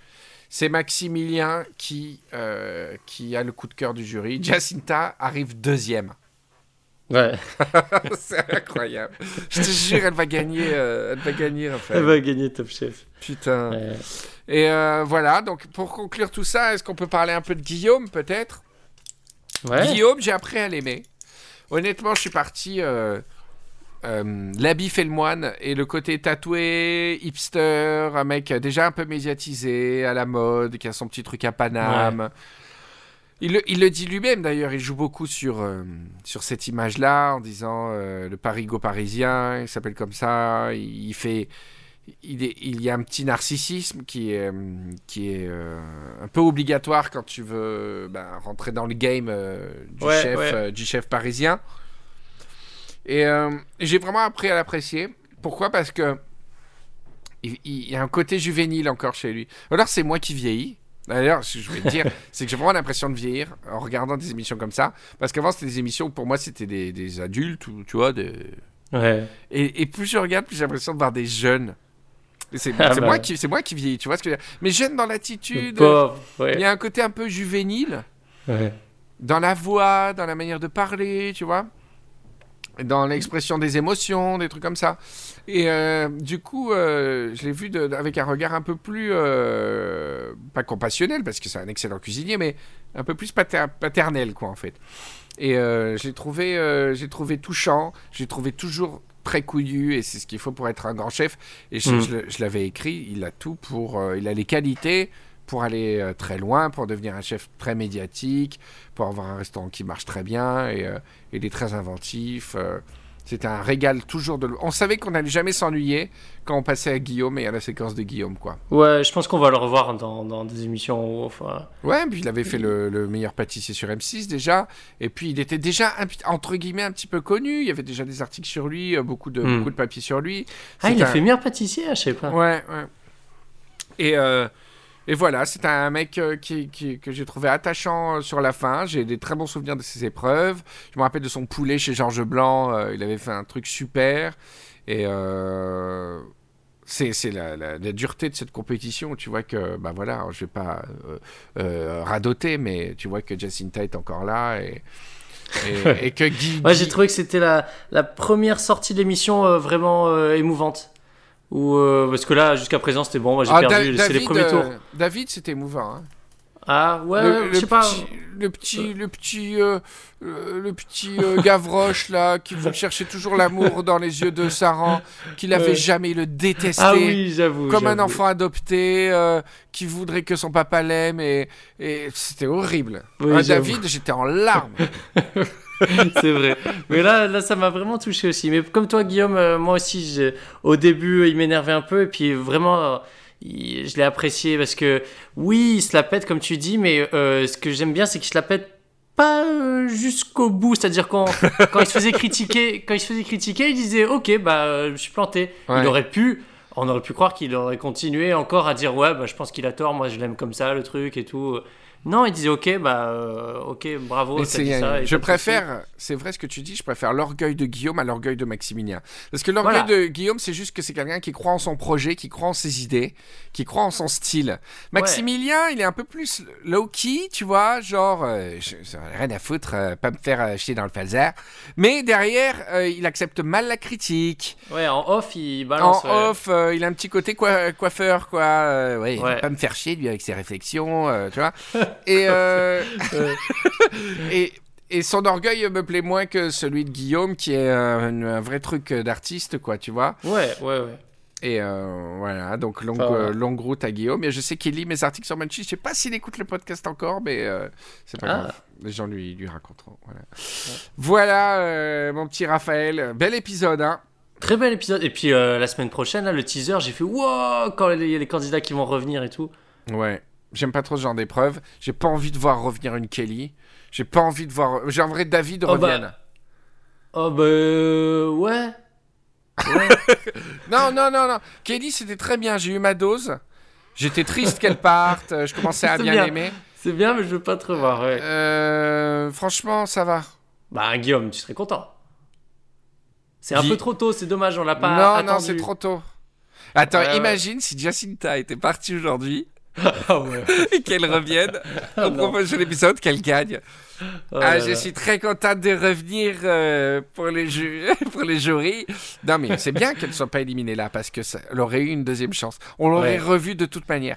C'est Maximilien qui, euh, qui a le coup de cœur du jury. Jacinta arrive deuxième. Ouais. c'est incroyable. Je te jure, elle va gagner. Euh, elle va gagner, Raphaël. Elle va gagner Top Chef. Putain. Ouais. Et euh, voilà, donc pour conclure tout ça, est-ce qu'on peut parler un peu de Guillaume, peut-être? Ouais. Guillaume, j'ai appris à l'aimer. Honnêtement, je suis parti. Euh, euh, L'habit fait le moine et le côté tatoué, hipster, un mec déjà un peu médiatisé, à la mode, qui a son petit truc à Paname. Ouais. Il, le, il le dit lui-même d'ailleurs, il joue beaucoup sur, euh, sur cette image-là en disant euh, le parigo parisien, il s'appelle comme ça, il, il fait. Il, est, il, y a un petit narcissisme qui est, qui est euh, un peu obligatoire quand tu veux ben, rentrer dans le game euh, du, ouais, chef, ouais. euh, du chef parisien. Et euh, j'ai vraiment appris à l'apprécier. Pourquoi? Parce que il, il, y a un côté juvénile encore chez lui. Alors c'est moi qui vieillis. D'ailleurs, ce que je te dire, c'est que j'ai vraiment l'impression de vieillir en regardant des émissions comme ça. Parce qu'avant, c'était des émissions où pour moi, c'était des, des, adultes, ou, tu vois. Des... Ouais. Et, et, plus je regarde, plus j'ai l'impression de voir des jeunes. C'est ah bah. moi, qui, moi qui vieillis, tu vois ce que je veux dire? Mais jeunes dans l'attitude. Ouais. Il y a un côté un peu juvénile. Ouais. Dans la voix, dans la manière de parler, tu vois dans l'expression des émotions, des trucs comme ça. Et euh, du coup, euh, je l'ai vu de, avec un regard un peu plus, euh, pas compassionnel, parce que c'est un excellent cuisinier, mais un peu plus pater paternel, quoi, en fait. Et j'ai trouvé, j'ai trouvé touchant, j'ai trouvé toujours très couillu, et c'est ce qu'il faut pour être un grand chef. Et je, Mm. je, je l'avais écrit, il a tout pour, euh, il a les qualités pour aller euh, très loin, pour devenir un chef très médiatique, pour avoir un restaurant qui marche très bien, et euh, il est très inventif. euh, c'était un régal toujours de. On savait qu'on n'allait jamais s'ennuyer quand on passait à Guillaume et à la séquence de Guillaume, quoi. Ouais, je pense qu'on va le revoir dans, dans des émissions. Enfin... Ouais, puis il avait fait le, le, meilleur pâtissier sur M6 déjà, et puis il était déjà entre guillemets un petit peu connu. Il y avait déjà des articles sur lui, beaucoup de Mm. beaucoup de papiers sur lui. Ah, il a fait meilleur pâtissier, je sais pas. Ouais, ouais. Et, euh, et voilà, c'est un mec euh, qui, qui- que j'ai trouvé attachant euh, sur la fin. J'ai des très bons souvenirs de ses épreuves. Je me rappelle de son poulet chez Georges Blanc. euh, il avait fait un truc super. Et c'est la, la- la dureté de cette compétition. Tu vois que, bah voilà, je vais pas radoter, mais tu vois que Jacinta est encore là. Et, et, et que Guy. Ouais, j'ai Guy- trouvé que c'était la, la première sortie de l'émission vraiment émouvante. Ou euh, parce que là, jusqu'à présent, c'était bon. Moi, j'ai Ah, perdu. C'est les David, premiers tours. euh, David, c'était émouvant. hein. Ah ouais, le, je sais pas. le petit, le petit, euh, le petit euh, Gavroche là, qui cherchait toujours l'amour dans les yeux de Saran, qui l'avait Ouais. jamais, il le détestait. Ah oui, j'avoue. Comme un enfant adopté euh, qui voudrait que son papa l'aime et, et c'était horrible. Oui, Ah. David, j'étais en larmes. c'est vrai. Mais là, là ça m'a vraiment touché aussi. Mais comme toi, Guillaume, euh, moi aussi, au début, il m'énervait un peu. Et puis vraiment, euh, je l'ai apprécié parce que, oui, il se la pète, comme tu dis. Mais euh, ce que j'aime bien, c'est qu'il se la pète pas jusqu'au bout. C'est-à-dire quand, quand il se faisait critiquer, quand il se faisait critiquer, il disait, OK, bah, je suis planté. Il aurait pu. On aurait pu croire qu'il aurait continué encore à dire ouais bah je pense qu'il a tort moi je l'aime comme ça le truc et tout non, il disait ok, bah euh, ok, bravo. ça, je préfère, c'est vrai ce que tu dis, je préfère l'orgueil de Guillaume à l'orgueil de Maximilien. Parce que l'orgueil de Guillaume, c'est juste que c'est quelqu'un qui croit en son projet, qui croit en ses idées, qui croit en son style. Maximilien, il est un peu plus low-key, tu vois, genre, euh, rien à foutre, euh, pas me faire acheter dans le phaser. Mais derrière, il accepte mal la critique. Ouais, en off, il balance. En off, il a un petit côté coiffeur, quoi. ouais, il pas me faire chier, lui, avec ses réflexions, tu vois. Et, euh, et, et, son orgueil me plaît moins que celui de Guillaume, qui est un, vrai truc d'artiste, quoi, tu vois. Ouais, ouais, ouais. Et euh, voilà, donc longue, euh, longue route à Guillaume. Et je sais qu'il lit mes articles sur Munchies. Je sais pas s'il écoute le podcast encore, mais c'est pas ah. grave. Les gens lui, lui raconteront. Voilà, voilà mon petit Raphaël. Bel épisode, hein. Très bel épisode. Et puis la semaine prochaine, là, le teaser, j'ai fait wow quand il y a les candidats qui vont revenir et tout. Ouais. J'aime pas trop ce genre d'épreuve. J'ai pas envie de voir revenir une Kelly. J'ai pas envie de voir. J'aimerais David oh bah. revienne. Oh bah. Euh, ouais. non, non, non, non. Kelly, c'était très bien. J'ai eu ma dose. J'étais triste qu'elle parte. Je commençais à bien l'aimer. C'est bien, mais je veux pas te revoir. Ouais. Euh, franchement, ça va. Bah, Guillaume, tu serais content. C'est un peu trop tôt, c'est dommage, on l'a pas. Non, non, c'est trop tôt. Attends, imagine si Jacinta était partie aujourd'hui. Ah ouais. et qu'elle revienne au prochain épisode, qu'elle gagne. Oh ah, je suis très contente de revenir euh, pour, les pour les jurys. Non, mais c'est bien qu'elle ne soit pas éliminée là parce qu'elle aurait eu une deuxième chance. On l'aurait revue de toute manière.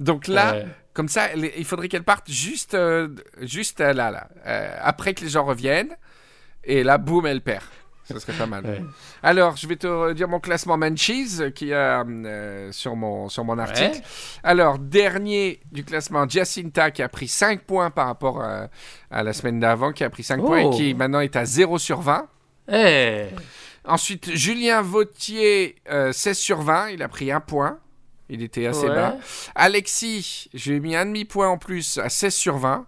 Donc là, comme ça, il faudrait qu'elle parte juste, euh, juste là, là euh, après que les gens reviennent. Et là, boum, elle perd. Ce serait pas mal. Alors, je vais te dire mon classement Manchis qui a euh, sur, mon, sur mon article. Alors, dernier du classement, Jacinta qui a pris 5 points par rapport à, la semaine d'avant, qui a pris 5 points et qui oh. maintenant est à 0 sur 20. Eh. Ensuite, Julien Vautier, 16 euh, sur 20, il a pris 1 point. Il était assez bas. Alexis, j'ai mis un demi-point en plus à 16 sur 20.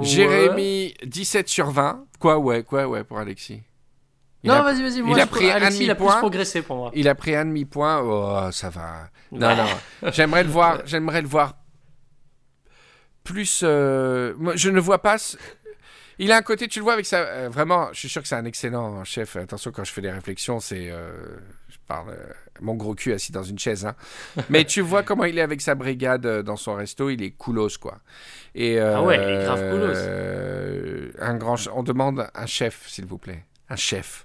Jérémy, 17 sur 20. Quoi, ouais, quoi, ouais, pour Alexis? Non, vas-y, vas-y. Il a pris un demi point. Il a progressé pour moi. Il a pris un demi point. Oh, ça va. Non, non. J'aimerais le voir. J'aimerais le voir plus. Euh, moi, je ne vois pas. Il a un côté, tu le vois avec ça. Euh, vraiment, je suis sûr que c'est un excellent chef. Attention, quand je fais des réflexions, c'est. Euh, je parle. mon gros cul assis dans une chaise. Hein. Mais tu vois comment il est avec sa brigade dans son resto. Il est coolos, quoi. Et, ah ouais, il est grave coolos. un grand. On demande un chef, s'il vous plaît. Un chef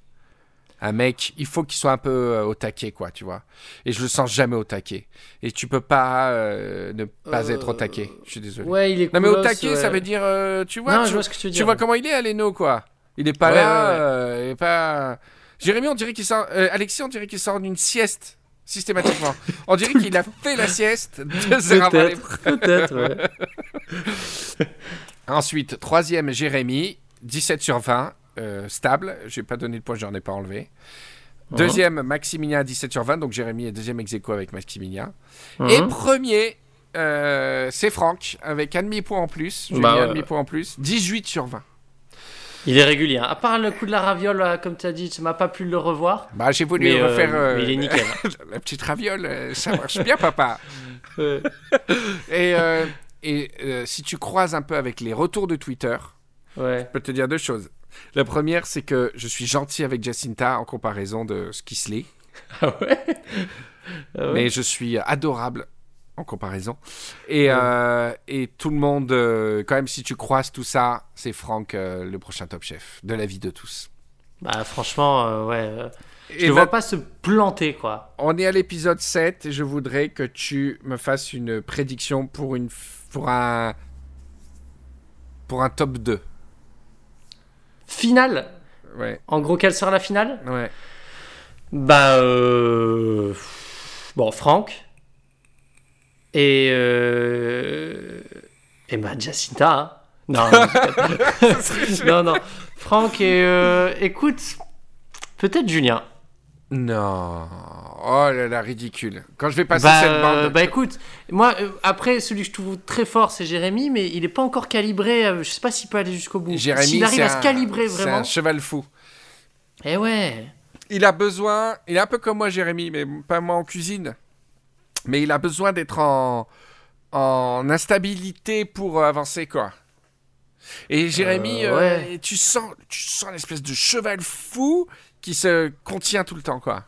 un mec, il faut qu'il soit un peu euh, au taquet, quoi, tu vois. Et je le sens jamais au taquet. Et tu peux pas euh, ne pas être au taquet. Je suis désolé. Ouais, il est Non, mais au taquet, ça veut dire, euh, tu vois, tu, vois, ce que tu, tu vois comment il est, Aleno, quoi. Il est pas là, il est pas. Jérémy, on dirait qu'il sort. Alexis, on dirait qu'il sort d'une sieste systématiquement. on dirait qu'il a fait la sieste Peut-être, peut-être, ouais. Ensuite, troisième, Jérémy, 17 sur 20. Euh, stable. Je n'ai pas donné de point, je n'en ai pas enlevé. Deuxième, Maximilien 17 sur 20. Donc Jérémy est deuxième ex avec Maximilien. Et premier, euh, c'est Franck avec un demi-point en plus. J'ai bah, mis un demi-point en plus. 18 sur 20. Il est régulier. À part le coup de la raviole, comme tu as dit, tu m'as pas pu le revoir. Bah, j'ai voulu euh, refaire. il est nickel. la petite raviole, ça marche bien, papa. et, et si tu croises un peu avec les retours de Twitter, ouais. je peux te dire deux choses. La première, c'est que je suis gentil avec Jacinta en comparaison de ce qui Ah ouais, ah ouais Mais je suis adorable en comparaison. Et, euh, et tout le monde, euh, quand même, si tu croises tout ça, c'est Franck, euh, le prochain top chef de la vie de tous. Bah, franchement, ouais. Je ne vois pas se planter, quoi. On est à l'épisode 7 et je voudrais que tu me fasses une prédiction pour, une, pour, un, pour un top 2. Finale Ouais. En gros, quelle sera la finale? Ouais. Bah. Euh... Bon, Franck. Et. Euh... Et bah, Jacinta. Hein. Non, non, non. Franck et euh, écoute, peut-être Julien. Non. Oh là là, ridicule. Quand je vais passer cette Bah, bande. euh, bah écoute, moi euh, après celui que je trouve très fort c'est Jérémy, mais il est pas encore calibré. euh, je sais pas s'il peut aller jusqu'au bout. Jérémy, S'il arrive c'est à se calibrer C'est vraiment. un cheval fou. Eh ouais. Il a besoin. Il est un peu comme moi, Jérémy, mais pas moi en cuisine. Mais il a besoin d'être en, en instabilité pour euh, avancer, quoi. Et Jérémy, euh, ouais. tu sens, tu sens l'espèce de cheval fou qui se contient tout le temps, quoi.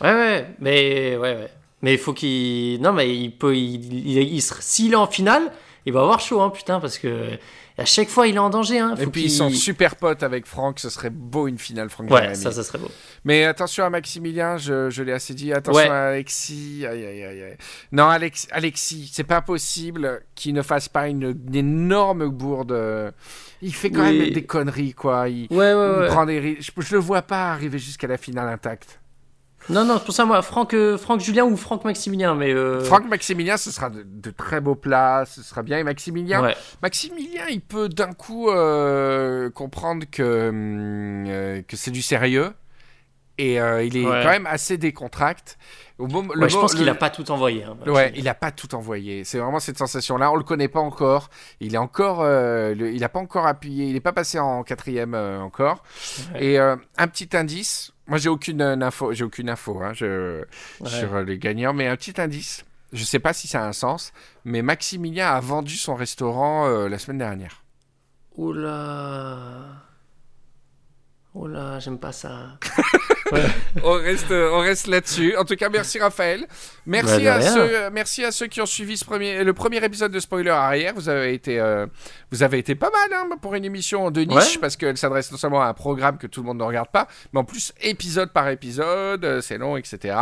Ouais, ouais, mais ouais. Mais il faut qu'il. Non, mais il peut. Il, il- il S'il est en finale, il va avoir chaud, hein, putain, parce que à chaque fois, il est en danger. Hein. Et puis ils sont super potes avec Franck, ce serait beau une finale Franck Ouais, ça, ça serait beau. Mais attention à Maximilien, je, je l'ai assez dit. Attention Ouais. à Alexis. Aïe, aïe, aïe, aïe. Non, Alex, Alexis, c'est pas possible qu'il ne fasse pas une, une énorme bourde. Il fait quand Oui. même des conneries, quoi. Il, Ouais, ouais, il ouais. prend des. Je, je le vois pas arriver jusqu'à la finale intacte. Non, non, c'est pour ça, moi, Franck, euh, Franck Julien ou Franck Maximilien, mais. euh, Franck Maximilien, ce sera de, de très beaux plats, ce sera bien. Et Maximilien, Ouais. Maximilien, il peut d'un coup euh, comprendre que, hum, que c'est du sérieux. Et il est Ouais. quand même assez décontracte. Au le Ouais, je pense qu'il le- a pas tout envoyé. hein, Ouais, Maximilien. il a pas tout envoyé. C'est vraiment cette sensation-là. On le connaît pas encore. Il est encore, euh, le- il a pas encore appuyé. Il n'est pas passé en quatrième euh, encore. Ouais. Et euh, un petit indice. Moi, j'ai aucune info. J'ai aucune info hein, je- Ouais. sur les gagnants, mais un petit indice. Je sais pas si ça a un sens, mais Maximilien a vendu son restaurant la semaine dernière. Oula. Oula, j'aime pas ça. on reste, on reste là-dessus. En tout cas, merci Raphaël. Merci, Bah, à ceux, merci à ceux qui ont suivi ce premier, le premier épisode de Spoiler arrière. Vous avez été, euh, vous avez été pas mal hein, pour une émission de niche Ouais. parce qu'elle s'adresse non seulement à un programme que tout le monde ne regarde pas, mais en plus épisode par épisode, euh, c'est long, etc.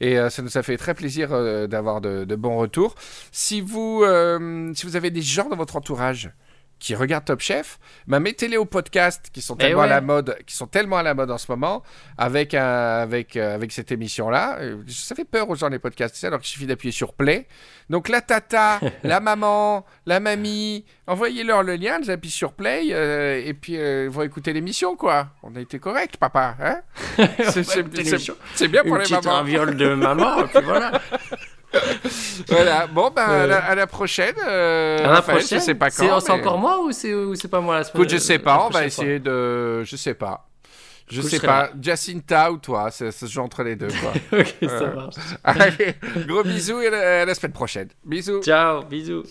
Et euh, ça nous a fait très plaisir euh, d'avoir de, de bons retours. Si vous, euh, si vous avez des gens dans votre entourage qui regardent Top Chef, bah mettez-les au podcast qui sont Eh tellement à la ouais. mode, qui sont tellement à la mode en ce moment, avec un, avec euh, avec cette émission-là. Euh, Ça fait peur aux gens les podcasts, alors qu'il suffit d'appuyer sur play. Donc la tata, la maman, la mamie, envoyez-leur le lien, ils appuient sur play euh, et puis euh, ils vont écouter l'émission quoi. On a été correct, papa. Hein? C'est, c'est- écouter c'est- l'émission. c'est bien pour Une les mamans. raviole de maman, et puis voilà. Voilà. Bon ben à, Euh. la, à la prochaine. euh, À la Raphaël, prochaine. Je sais pas C'est quand. c'est mais- encore moi ou c'est c'est pas moi la semaine Écoute, je sais pas, on va essayer de. Je sais pas. Je sais je pas. Jacinta ou toi, ça, ça se joue entre les deux, quoi. Ok, ça Euh. marche. Allez, gros bisous et à la- à la semaine prochaine. Bisous. Ciao, bisous.